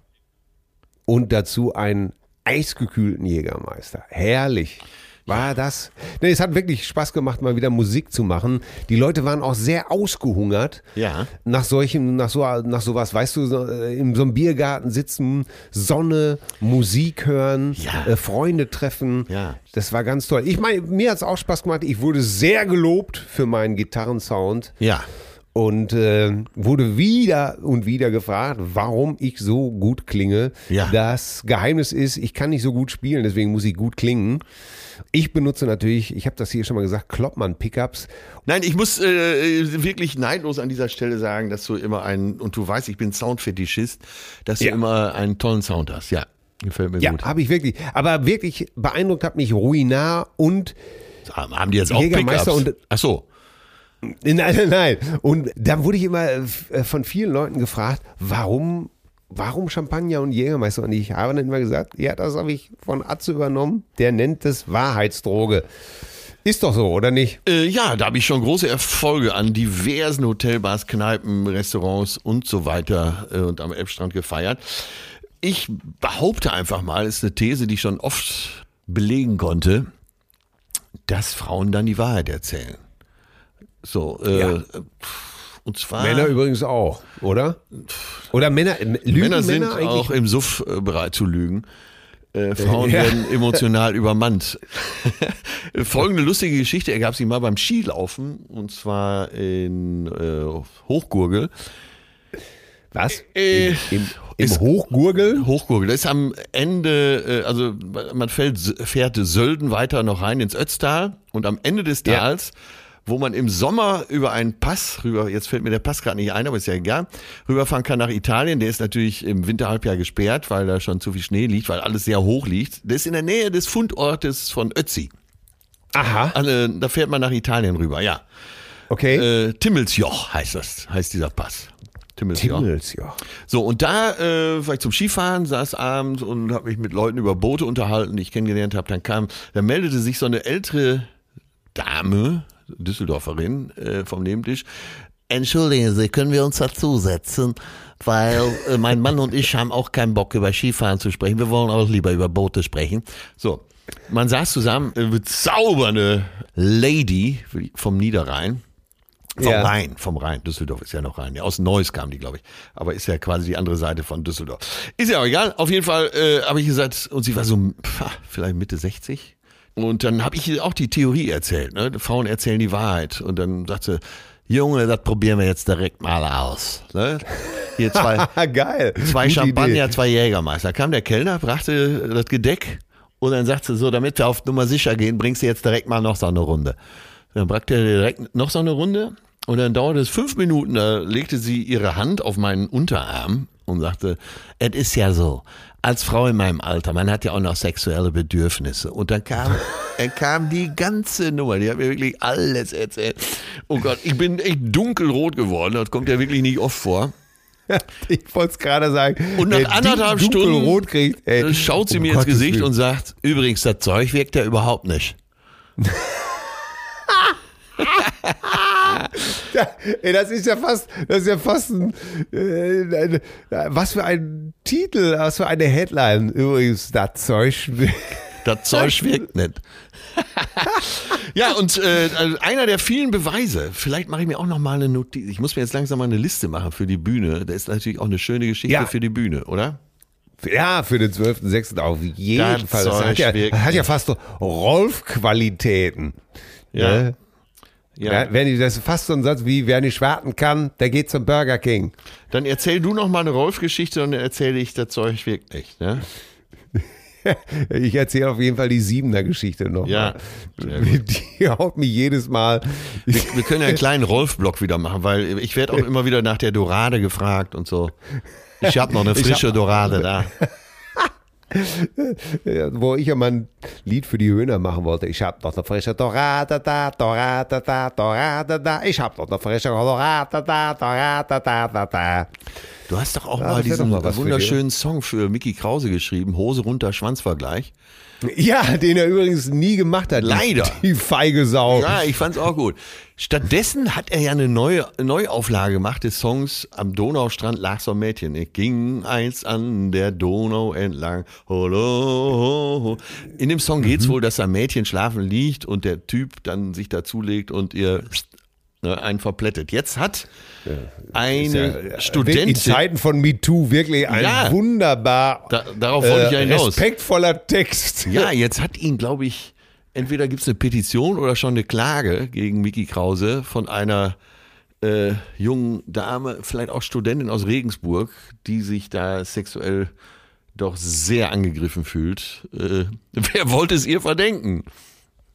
Und dazu einen eisgekühlten Jägermeister. Herrlich. War das? Nee, es hat wirklich Spaß gemacht, mal wieder Musik zu machen. Die Leute waren auch sehr ausgehungert. Ja. Nach solchen, nach so, nach sowas, weißt du, so, äh, in so einem Biergarten sitzen, Sonne, Musik hören, Ja. äh, Freunde treffen. Ja. Das war ganz toll. Ich meine, mir hat es auch Spaß gemacht. Ich wurde sehr gelobt für meinen Gitarrensound Ja. Und äh, wurde wieder und wieder gefragt, warum ich so gut klinge. Ja. Das Geheimnis ist, ich kann nicht so gut spielen, deswegen muss ich gut klingen. Ich benutze natürlich, ich habe das hier schon mal gesagt, Kloppmann-Pickups. Nein, ich muss äh, wirklich neidlos an dieser Stelle sagen, dass du immer einen, und du weißt, ich bin Soundfetischist, dass du Ja. immer einen tollen Sound hast. Ja, gefällt mir Ja, gut. habe ich wirklich. Aber wirklich beeindruckt hat mich Ruinar und Haben die jetzt auch Jägermeister Pickups? und- Ach so. Nein, nein, nein. Und dann wurde ich immer äh, von vielen Leuten gefragt, warum, warum Champagner und Jägermeister? Und ich habe dann immer gesagt, ja, das habe ich von Atze übernommen. Der nennt es Wahrheitsdroge. Ist doch so, oder nicht? Äh, ja, da habe ich schon große Erfolge an diversen Hotelbars, Kneipen, Restaurants und so weiter äh, und am Elbstrand gefeiert. Ich behaupte einfach mal, ist eine These, die ich schon oft belegen konnte, dass Frauen dann die Wahrheit erzählen. So, äh, Ja. und zwar Männer übrigens auch, oder? Oder Männer, äh, lügen Männer sind eigentlich? auch im Suff äh, bereit zu lügen. Äh, Frauen Ja. werden emotional übermannt. Folgende lustige Geschichte ergab sich mal beim Skilaufen und zwar in äh, Hochgurgel. Was? Äh, Im, im, im ist- Hochgurgel? Hochgurgel, das ist am Ende, äh, also man fällt, fährt Sölden weiter noch rein ins Ötztal und am Ende des Ja. Wo man im Sommer über einen Pass rüber, jetzt fällt mir der Pass gerade nicht ein, aber ist ja egal, rüberfahren kann nach Italien. Der ist natürlich im Winterhalbjahr gesperrt, weil da schon zu viel Schnee liegt, weil alles sehr hoch liegt. Der ist in der Nähe des Fundortes von Ötzi. Aha, Also, da fährt man nach Italien rüber, ja. okay. Äh, Timmelsjoch heißt das, heißt dieser Pass. Timmelsjoch. Timmels, ja. So, und da äh, war ich zum Skifahren, saß abends und habe mich mit Leuten über Boote unterhalten, die ich kennengelernt habe. Dann kam, da meldete sich so eine ältere Dame, Düsseldorferin, äh, vom Nebentisch. Entschuldigen Sie, können wir uns dazusetzen? Weil äh, mein Mann und ich haben auch keinen Bock, über Skifahren zu sprechen. Wir wollen auch lieber über Boote sprechen. So, man saß zusammen, äh, bezaubernde Lady vom Niederrhein. Vom Ja. Rhein, vom Rhein. Düsseldorf ist ja noch Rhein. Ja, aus Neuss kam die, glaube ich. Aber ist ja quasi die andere Seite von Düsseldorf. Ist ja auch egal. Auf jeden Fall äh, habe ich gesagt, und sie war so pff, vielleicht Mitte 60. Und dann habe ich ihr auch die Theorie erzählt. Ne? Frauen erzählen die Wahrheit. Und dann sagte sie, Junge, das probieren wir jetzt direkt mal aus. Ne? Hier zwei, geil. zwei Gute Champagner, Idee. zwei Jägermeister. Kam der Kellner, brachte das Gedeck und dann sagte sie so, damit wir auf Nummer sicher gehen, bringst du jetzt direkt mal noch so eine Runde. Dann brachte er direkt noch so eine Runde und dann dauerte es fünf Minuten, da legte sie ihre Hand auf meinen Unterarm und sagte, es ist ja so, als Frau in meinem Alter, man hat ja auch noch sexuelle Bedürfnisse. Und dann kam, dann kam die ganze Nummer, die hat mir wirklich alles erzählt. Oh Gott, ich bin echt dunkelrot geworden, das kommt ja wirklich nicht oft vor. Ich wollte es gerade sagen. Und nach anderthalb Stunden kriegt, ey, äh, schaut sie um mir ins Gottes Gesicht Willen. und sagt, übrigens, das Zeug wirkt ja überhaupt nicht. Ja, ey, das ist ja fast, das ist ja fast ein, äh, eine, was für ein Titel, was für eine Headline. Übrigens, das Zeug. Das Zeug wirkt nicht. ja, und äh, einer der vielen Beweise, vielleicht mache ich mir auch noch mal eine Notiz. Ich muss mir jetzt langsam mal eine Liste machen für die Bühne. Das ist natürlich auch eine schöne Geschichte Ja. für die Bühne, oder? Ja, für den 12.06. auf jeden Das Fall. Das hat ja, hat ja fast so Rolf-Qualitäten. Ja. Ne? Ja. wenn ich das ist fast so ein Satz wie, wer nicht warten kann, der geht zum Burger King. Dann erzähl du noch mal eine Rolf-Geschichte und dann erzähle ich, das Zeug wirkt nicht. Ne? Ich erzähle auf jeden Fall die Siebener-Geschichte noch. Ja. Die haut mich jedes Mal. Wir, wir können ja einen kleinen Rolf-Block wieder machen, weil ich werde auch immer wieder nach der Dorade gefragt und so. Ich habe noch eine frische Dorade da. Wo ich ja mal ein Lied für die Höhner machen wollte. Ich hab noch eine frische Dorade da, Dorade da, Dorade da. Ich hab noch eine frische Dorade da, Dorade da, da, da. Du hast doch auch Ja, mal diesen doch mal was für wunderschönen Song für Mickey Krause geschrieben, Hose runter, Schwanzvergleich. Ja, den er übrigens nie gemacht hat. Leider. Die feige Sau. Ja, ich fand's auch gut. Stattdessen hat er ja eine neue Neuauflage gemacht des Songs Am Donaustrand lag so ein Mädchen. Ich ging eins an der Donau entlang. Holo. In dem Song Mhm. geht's wohl, dass ein Mädchen schlafen liegt und der Typ dann sich dazulegt und ihr ne, einen verplättet. Jetzt hat eine In Studentin Zeiten von MeToo wirklich ein Ja. wunderbar Da- darauf wollte ich ja hinaus. respektvoller Text. Ja, jetzt hat ihn, glaube ich, entweder gibt es eine Petition oder schon eine Klage gegen Mickey Krause von einer äh, jungen Dame, vielleicht auch Studentin aus Regensburg, die sich da sexuell doch sehr angegriffen fühlt. Äh, wer wollte es ihr verdenken?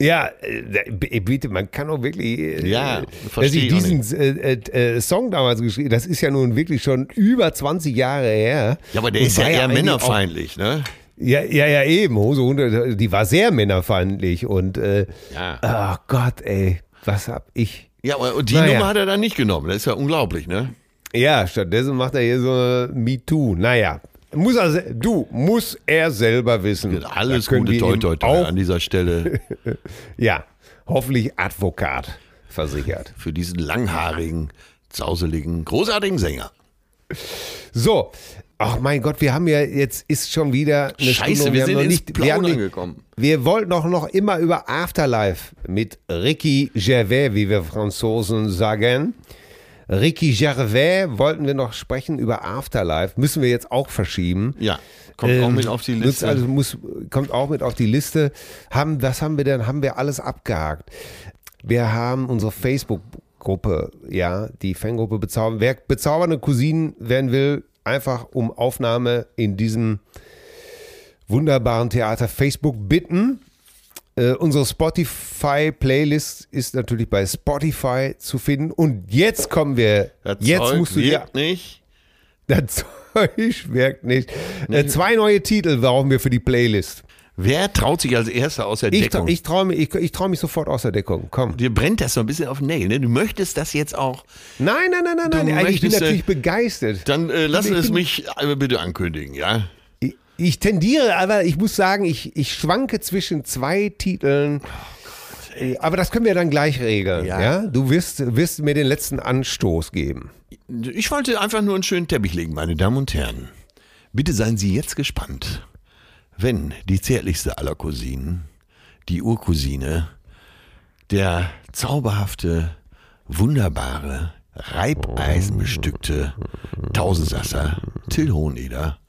Ja, äh, bitte, man kann auch wirklich. äh, Ja, dass ich diesen äh, äh, äh, Song damals geschrieben, das ist ja nun wirklich schon über 20 Jahre her. Ja, aber der ist ja eher männerfeindlich, ne? Auch, ja, ja, ja, eben. Hose runter, die war sehr männerfeindlich und äh, Ja. oh Gott, ey, was hab ich? Ja, aber und die Naja. Nummer hat er dann nicht genommen. Das ist ja unglaublich, ne? Ja, stattdessen macht er hier so MeToo. Naja. Muss er, du, muss er selber wissen. Alles Da Gute, wir toi, toi, toi, an dieser Stelle Ja, hoffentlich Advokat versichert. für diesen langhaarigen, zauseligen, großartigen Sänger. So, ach mein Gott, wir haben ja jetzt ist schon wieder eine Scheiße, Stunde. wir haben sind noch nicht, wir, haben Plaudern nicht, gekommen. wir wollten doch noch immer über Afterlife mit Ricky Gervais, wie wir Franzosen sagen. Ricky Gervais wollten wir noch sprechen über Afterlife. Müssen wir jetzt auch verschieben. Ja, kommt auch Ähm, mit auf die Liste. Also muss, kommt auch mit auf die Liste. Haben, was haben wir denn? Haben wir alles abgehakt? Wir haben unsere Facebook-Gruppe, ja, die Fangruppe bezaubern. Wer bezaubernde Cousinen werden will, einfach um Aufnahme in diesem wunderbaren Theater Facebook bitten. Äh, unsere Spotify-Playlist ist natürlich bei Spotify zu finden. Und jetzt kommen wir. das jetzt Zeug musst du wirkt nicht. das Zeug wirkt nicht. Äh, zwei neue Titel brauchen wir für die Playlist. Wer traut sich als Erster aus der Ich, Deckung? ich traue mich, ich, ich trau mich sofort aus der Deckung. Komm. Dir brennt das so ein bisschen auf den Nägeln. Ne? Du möchtest das jetzt auch. Nein, nein, nein, nein, nein. Ich bin äh, natürlich begeistert. Dann äh, lass Ich es mich äh, bitte ankündigen, ja? Ich, tendiere, aber ich muss sagen, ich, ich schwanke zwischen zwei Titeln. Äh, aber das können wir dann gleich regeln. Ja. Ja. Du wirst, wirst mir den letzten Anstoß geben. Ich wollte einfach nur einen schönen Teppich legen, meine Damen und Herren. Bitte seien Sie jetzt gespannt, wenn die zärtlichste aller Cousinen, die Urcousine, der zauberhafte, wunderbare, reibeisenbestückte Tausendsasser Till Hoheneder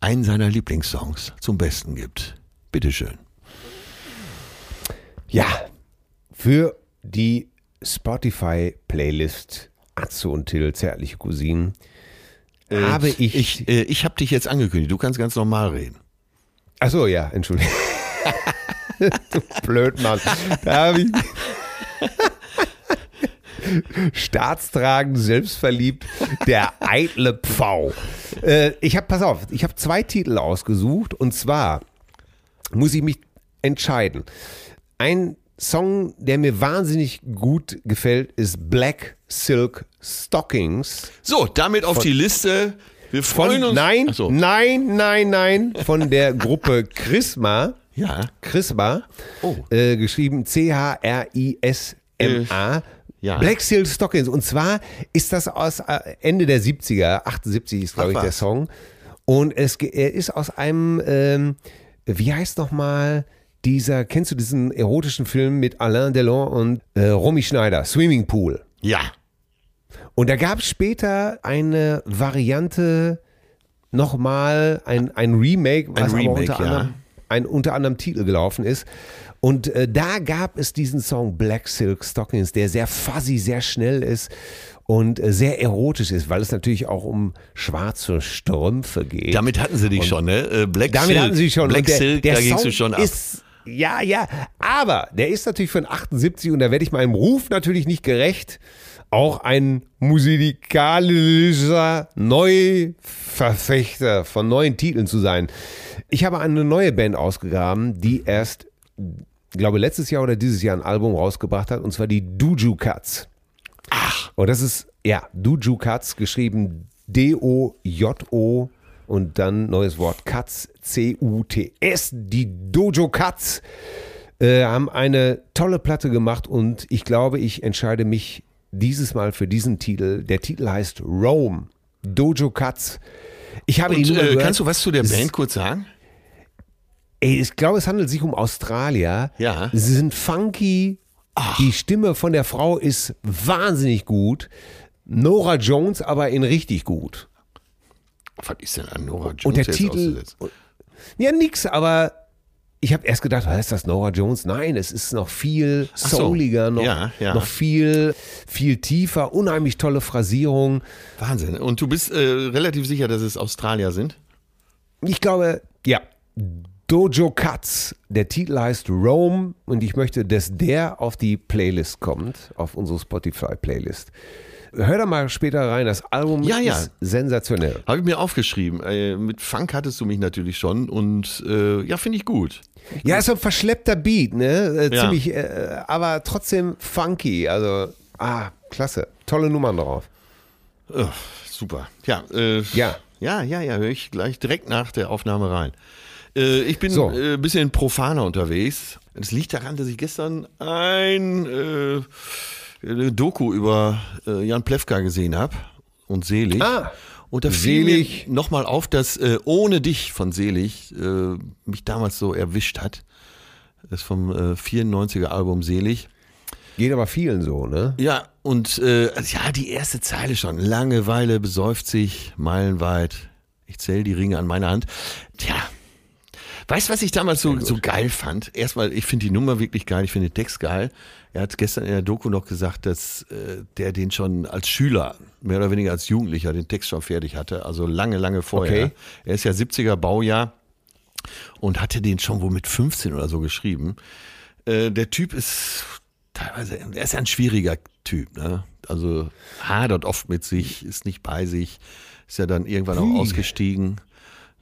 einen seiner Lieblingssongs zum Besten gibt. Bitteschön. Ja, für die Spotify-Playlist Atze und Till, zärtliche Cousinen, habe ich. Ich, äh, ich habe dich jetzt angekündigt, du kannst ganz normal reden. Achso, ja, Entschuldigung. du Blödmann. Da habe ich. Staatstragend, selbstverliebt, der eitle Pfau. Äh, ich habe, pass auf, ich habe zwei Titel ausgesucht und zwar muss ich mich entscheiden. Ein Song, der mir wahnsinnig gut gefällt, ist Black Silk Stockings. So, damit auf die Liste. Wir freuen Von, uns. nein, so. nein, nein, nein, von der Gruppe Chrisma. Ja. Chrisma, Oh. äh, geschrieben C-H-R-I-S-M-A. Ja. Black Silk Stockings. Und zwar ist das aus äh, Ende der 70er, 78 ist, glaube ich, der was. Song. Und es, er ist aus einem, ähm, wie heißt nochmal dieser, kennst du diesen erotischen Film mit Alain Delon und äh, Romy Schneider, Swimming Pool? Ja. Und da gab es später eine Variante, nochmal ein, ein Remake, was Remake, aber unter, ja. anderem, ein unter anderem Titel gelaufen ist. Und äh, da gab es diesen Song Black Silk Stockings, der sehr fuzzy, sehr schnell ist und äh, sehr erotisch ist, weil es natürlich auch um schwarze Strümpfe geht. Damit hatten sie dich schon, ne? Äh, Black Damit Silk. hatten sie schon. Black der, Silk, der da gingst du schon ab. Ist, ja, ja, aber der ist natürlich von 78 und da werde ich meinem Ruf natürlich nicht gerecht, auch ein musikalischer Neuverfechter von neuen Titeln zu sein. Ich habe eine neue Band ausgegraben, die erst, glaube letztes Jahr oder dieses Jahr ein Album rausgebracht hat, und zwar die Duju Cuts. Ach. Und das ist, ja, Duju Cuts, geschrieben D-O-J-O und dann neues Wort Cuts, C-U-T-S. Die Dojo Cuts äh, haben eine tolle Platte gemacht und ich glaube, ich entscheide mich dieses Mal für diesen Titel. Der Titel heißt Rome. Dojo Cuts. Ich habe Und, Nummer äh, gehört. kannst du was zu der Band kurz sagen? Ey, ich glaube, es handelt sich um Australier. Ja. Sie sind funky. Die Stimme von der Frau ist wahnsinnig gut. Nora Jones aber in richtig gut. Was ist denn an Nora Jones Und der Titel. Ja, nix, aber ich habe erst gedacht, was ist das Nora Jones? Nein, es ist noch viel Ach so. souliger, noch, Ja, ja. noch viel, viel tiefer, unheimlich tolle Phrasierung. Wahnsinn. Und du bist äh, relativ sicher, dass es Australier sind? Ich glaube, ja. Dojo Cuts. Der Titel heißt Rome und ich möchte, dass der auf die Playlist kommt, auf unsere Spotify-Playlist. Hör da mal später rein. Das Album Ja, ja. ist sensationell. Habe ich mir aufgeschrieben. Äh, mit Funk hattest du mich natürlich schon und äh, ja, finde ich gut. Ja, ist so ein verschleppter Beat, ne? Äh, Ja. Ziemlich, äh, aber trotzdem funky. Also, ah, klasse. Tolle Nummern drauf. Äh, super. Ja, äh, Ja. ja, ja, ja, höre ich gleich direkt nach der Aufnahme rein. Äh, ich bin So. äh, ein bisschen profaner unterwegs. Es liegt daran, dass ich gestern ein äh, eine Doku über äh, Jan Plewka gesehen habe und Selig. Ah, und da fiel Selig. mir nochmal auf, dass äh, Ohne dich von Selig äh, mich damals so erwischt hat. Das ist vom äh, 94er Album Selig. Geht aber vielen so, ne? Ja, und äh, also ja, die erste Zeile schon. Langeweile besäuft sich meilenweit. Ich zähle die Ringe an meiner Hand. Tja. Weißt du, was ich damals so, so geil fand? Erstmal, ich finde die Nummer wirklich geil, ich finde den Text geil. Er hat gestern in der Doku noch gesagt, dass äh, der den schon als Schüler, mehr oder weniger als Jugendlicher, den Text schon fertig hatte. Also lange, lange vorher. Okay. Er ist ja 70er Baujahr und hatte den schon wohl mit 15 oder so geschrieben. Äh, der Typ ist teilweise, er ist ja ein schwieriger Typ, ne? Also hadert oft mit sich, ist nicht bei sich, ist ja dann irgendwann auch ausgestiegen.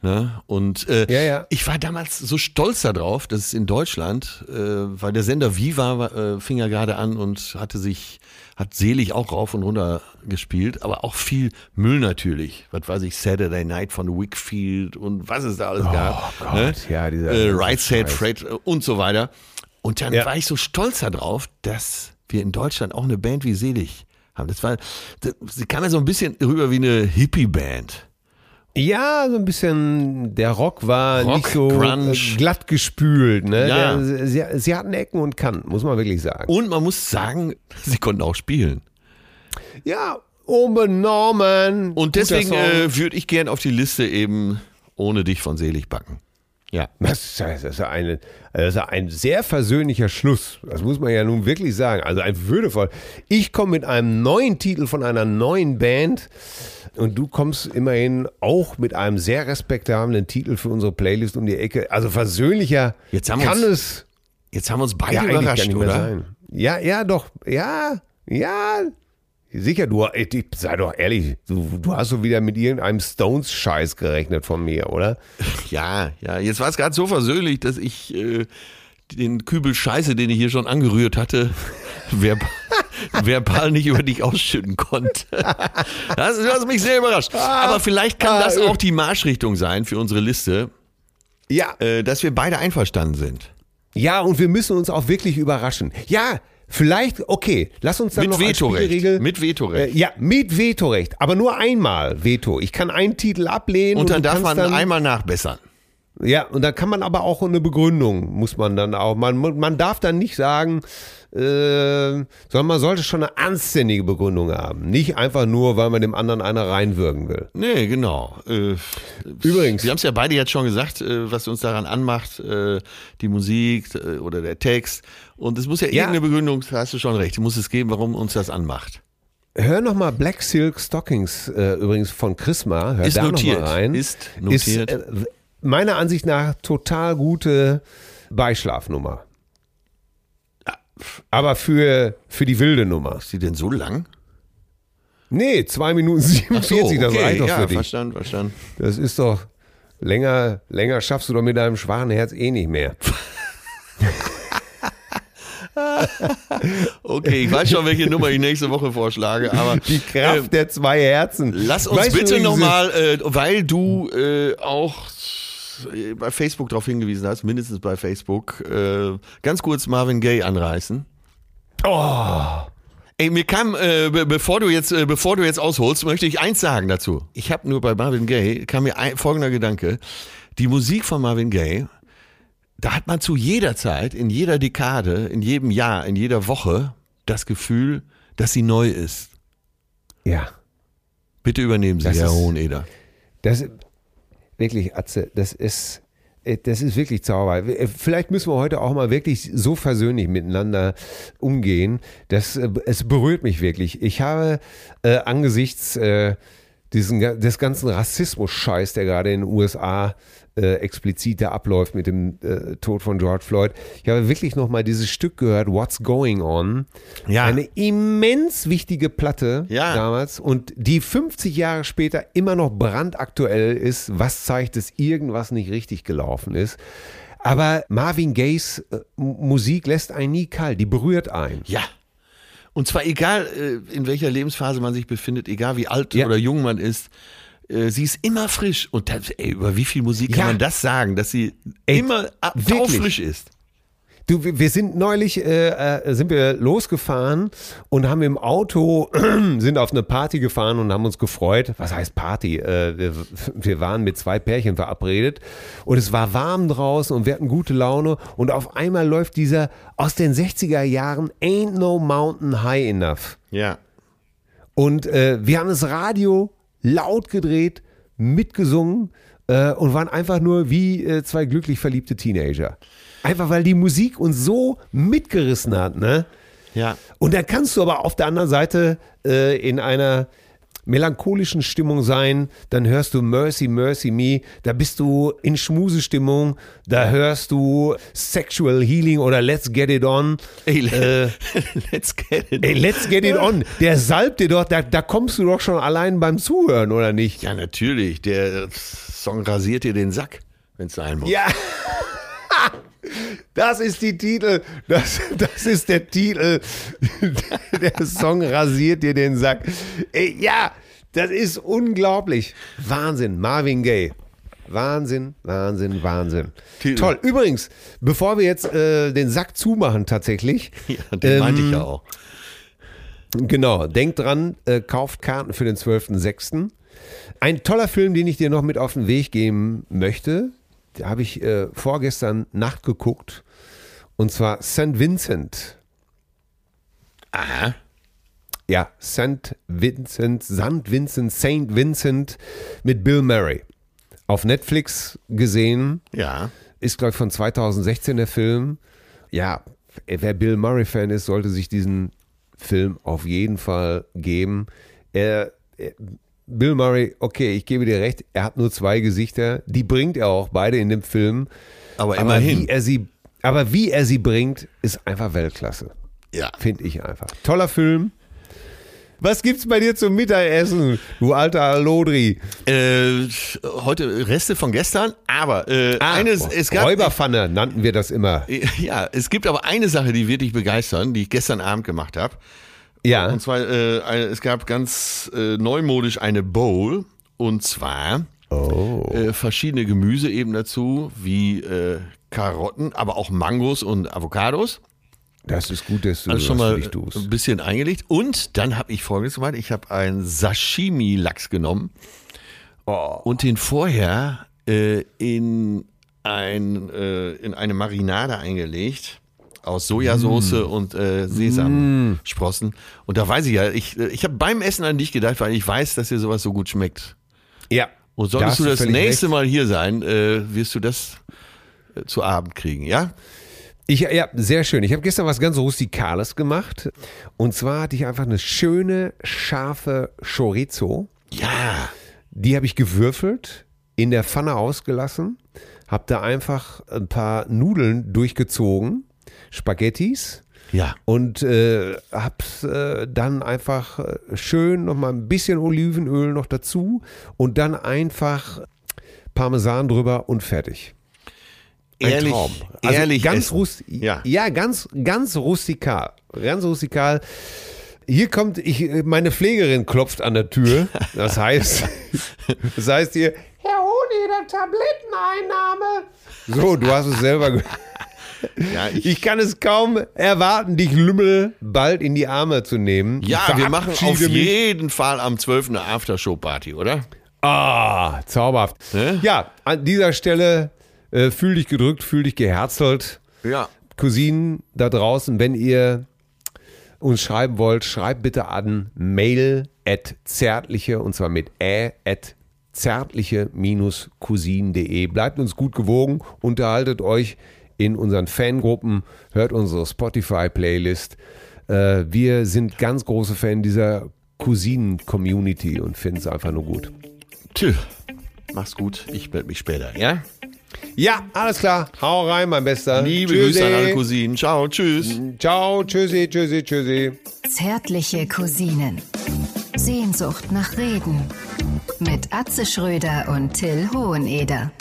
Ne? Und äh, Ja, ja. ich war damals so stolz darauf, dass es in Deutschland, äh, weil der Sender Viva äh, fing ja gerade an und hatte sich, hat selig auch rauf und runter gespielt, aber auch viel Müll natürlich. Was weiß ich, Saturday Night von Wickfield und was es da alles gab. Gott, ne? ja, dieser äh, Right Said. Fred äh, und so weiter. Und dann Ja. war ich so stolz darauf, dass wir in Deutschland auch eine Band wie Selig haben. Das war, das, sie kam ja so ein bisschen rüber wie eine Hippie-Band. Ja, so ein bisschen, der Rock war Rock, nicht so Grunge. äh, glatt gespült. Ne? Ja. Der, sie, sie hatten Ecken und Kanten, muss man wirklich sagen. Und man muss sagen, sie konnten auch spielen. Ja, unbenommen. Und deswegen äh, würde ich gern auf die Liste eben ohne dich von Selig backen. Ja. Das, ist ja eine, das ist ja ein sehr versöhnlicher Schluss. Das muss man ja nun wirklich sagen. Also ein würdevoll. Ich komme mit einem neuen Titel von einer neuen Band und du kommst immerhin auch mit einem sehr respektablen Titel für unsere Playlist um die Ecke. Also versöhnlicher Jetzt haben wir kann uns es Jetzt haben wir uns beide ja überrascht, oder? sein. Ja, ja, doch. Ja, ja. Sicher, du, ich, sei doch ehrlich, du, du hast so wieder mit irgendeinem Stones-Scheiß gerechnet von mir, oder? Ja, ja. Jetzt war es gerade so versöhnlich, dass ich äh, den Kübel Scheiße, den ich hier schon angerührt hatte, verb verbal nicht über dich ausschütten konnte. Das, du hast mich sehr überrascht. Aber vielleicht kann Ah, das äh. auch die Marschrichtung sein für unsere Liste, Ja, äh, dass wir beide einverstanden sind. Ja, und wir müssen uns auch wirklich überraschen. Ja, Vielleicht, okay, lass uns dann Mit noch Vetorecht. Mit Vetorecht. Äh, ja, mit Vetorecht, aber nur einmal Veto. Ich kann einen Titel ablehnen Und dann du darf man dann, einmal nachbessern. Ja, und dann kann man aber auch eine Begründung, muss man dann auch. Man, man darf dann nicht sagen, äh, sondern man sollte schon eine anständige Begründung haben. Nicht einfach nur, weil man dem anderen einer reinwürgen will. Nee, genau. Äh, Übrigens. Sie haben es ja beide jetzt schon gesagt, äh, was uns daran anmacht, äh, die Musik äh, oder der Text. Und es muss ja, Ja. irgendeine Begründung, da hast du schon recht, muss es geben, warum uns das anmacht. Hör noch mal Black Silk Stockings äh, übrigens von Chrisma. Hör Ist da notiert. noch rein. Ist notiert. äh, meiner Ansicht nach total gute Beischlafnummer. Aber für, für die wilde Nummer. Ist die denn so lang? Nee, 2 Minuten 47, das reicht doch ja, für dich. verstanden, verstanden. Das ist doch länger, länger schaffst du doch mit deinem schwachen Herz eh nicht mehr. Okay, ich weiß schon, welche Nummer ich nächste Woche vorschlage, aber Die Kraft äh, der zwei Herzen. lass uns Weißt bitte nochmal, äh, weil du äh, auch äh, bei Facebook darauf hingewiesen hast, mindestens bei Facebook, äh, ganz kurz Marvin Gaye anreißen. Oh, Ey, mir kam, äh, be bevor du jetzt, äh, bevor du jetzt ausholst, möchte ich eins sagen dazu. Ich habe nur bei Marvin Gaye kam mir ein, folgender Gedanke: Die Musik von Marvin Gaye, da hat man zu jeder Zeit, in jeder Dekade, in jedem Jahr, in jeder Woche das Gefühl, dass sie neu ist. ja. Bitte übernehmen Sie, Das Herr ist- Hoheneder. Das wirklich, Atze, das ist, äh, das ist wirklich Zauber. Äh, Vielleicht müssen wir heute auch mal wirklich so versöhnlich miteinander umgehen. Das, äh, es berührt mich wirklich. Ich habe äh, angesichts äh, diesen, des ganzen Rassismus-Scheiß, der gerade in den USA äh, explizit da abläuft mit dem äh, Tod von George Floyd. Ich habe wirklich noch mal dieses Stück gehört, What's Going On. Ja. Eine immens wichtige Platte Ja. damals und die 50 Jahre später immer noch brandaktuell ist, was zeigt, dass irgendwas nicht richtig gelaufen ist. Aber Marvin Gayes äh, Musik lässt einen nie kalt, die berührt einen. Ja. Und zwar egal, äh, in welcher Lebensphase man sich befindet, egal wie alt Ja. oder jung man ist, äh, sie ist immer frisch. Und das, ey, über wie viel Musik kann Ja. man das sagen, dass sie Ey, immer frisch ist? Du, wir wir sind neulich, äh, äh, sind wir losgefahren und haben im Auto, sind auf eine Party gefahren und haben uns gefreut. Was heißt Party? Äh, wir, wir waren mit zwei Pärchen verabredet und es war warm draußen und wir hatten gute Laune und auf einmal läuft dieser aus den 60er Jahren Ain't No Mountain High Enough. Ja. Und äh, wir haben das Radio laut gedreht, mitgesungen äh, und waren einfach nur wie äh, zwei glücklich verliebte Teenager. Einfach weil die Musik uns so mitgerissen hat, ne? Ja. Und da kannst du aber auf der anderen Seite äh, in einer melancholischen Stimmung sein, dann hörst du Mercy, Mercy Me, da bist du in Schmusestimmung, da hörst du Sexual Healing oder Let's Get It On. Ey, Äh, let's get it. Ey, let's get it on. Der salbt dir doch, da, da kommst du doch schon allein beim Zuhören, oder nicht? Ja, natürlich. Der Song rasiert dir den Sack, wenn es sein muss. Ja. Das ist die Titel, das, das ist der Titel. Der Song rasiert dir den Sack. Ey, ja, das ist unglaublich. Wahnsinn, Marvin Gaye. Wahnsinn, Wahnsinn, Wahnsinn. Titel. Toll. Übrigens, bevor wir jetzt äh, den Sack zumachen tatsächlich, Ja, den meinte ich ja auch. Genau, denkt dran, äh, kauft Karten für den 12.06. Ein toller Film, den ich dir noch mit auf den Weg geben möchte, da habe ich äh, vorgestern Nacht geguckt, und zwar St. Vincent. Aha. Ja, St. Vincent, St. Vincent, St. Vincent mit Bill Murray. Auf Netflix gesehen, Ja. ist, glaube ich, von 2016 der Film. Ja, wer Bill Murray-Fan ist, sollte sich diesen Film auf jeden Fall geben. Er, er, Bill Murray, okay, ich gebe dir recht, er hat nur zwei Gesichter. Die bringt er auch beide in dem Film. Aber Aber immerhin. wie er sie, aber wie er sie bringt, ist einfach Weltklasse. Ja. Finde ich einfach. Toller Film. Was gibt's bei dir zum Mittagessen, du alter Lodri? Äh, heute Reste von gestern, aber äh, eines, es gab Räuberpfanne nannten wir das immer. ja, es gibt aber eine Sache, die wird dich begeistern, die ich gestern Abend gemacht habe. Ja. Und zwar, äh, es gab ganz äh, neumodisch eine Bowl und zwar Oh. äh, verschiedene Gemüse eben dazu, wie äh, Karotten, aber auch Mangos und Avocados. Das ist gut, dass du Also schon mal ein bisschen eingelegt. Und dann habe ich folgendes gemacht. Ich habe einen Sashimi-Lachs genommen Oh. und den vorher äh, in, ein, äh, in eine Marinade eingelegt aus Sojasauce Mm. und äh, Sesamsprossen. Und da weiß ich ja, ich, ich habe beim Essen an dich gedacht, weil ich weiß, dass dir sowas so gut schmeckt. Ja. Und Da solltest hast du das nächste recht. Mal hier sein, äh, wirst du das äh, zu Abend kriegen, ja? Ich, ja, sehr schön. Ich habe gestern was ganz Rustikales gemacht. Und zwar hatte ich einfach eine schöne, scharfe Chorizo. Ja. Die habe ich gewürfelt, in der Pfanne ausgelassen, habe da einfach ein paar Nudeln durchgezogen, Spaghettis. Ja. Und äh, hab's äh, dann einfach äh, schön nochmal ein bisschen Olivenöl noch dazu und dann einfach Parmesan drüber und fertig. Ein Ehrlich, Traum. Also ehrlich ganz rust Ja. ja, ganz, ganz rustikal. Ganz rustikal. Hier kommt, ich, meine Pflegerin klopft an der Tür. Das heißt, das heißt hier, Herr Hohne, der Tabletteneinnahme. So, du hast es selber gehört. Ja, ich, Ich kann es kaum erwarten, dich Lümmel bald in die Arme zu nehmen. ja wir machen auf mich. jeden Fall am 12. eine Aftershow-Party, oder? Ah, zauberhaft. Ne? Ja, an dieser Stelle äh, fühl dich gedrückt, fühl dich geherzelt. Ja. Cousinen da draußen, wenn ihr uns schreiben wollt, schreibt bitte an mail at zärtliche und zwar mit ä at zärtliche-cousin.de. Bleibt uns gut gewogen, unterhaltet euch in unseren Fangruppen, hört unsere Spotify-Playlist. Äh, wir sind ganz große Fan dieser Cousinen-Community und finden es einfach nur gut. Tschö. Mach's gut. Ich melde mich später, ja? Ja, alles klar. Hau rein, mein Bester. Liebe. Grüße an alle Cousinen. Ciao, tschüss. Ciao, tschüssi, tschüssi, tschüssi. Zärtliche Cousinen. Sehnsucht nach Reden. Mit Atze Schröder und Till Hoheneder.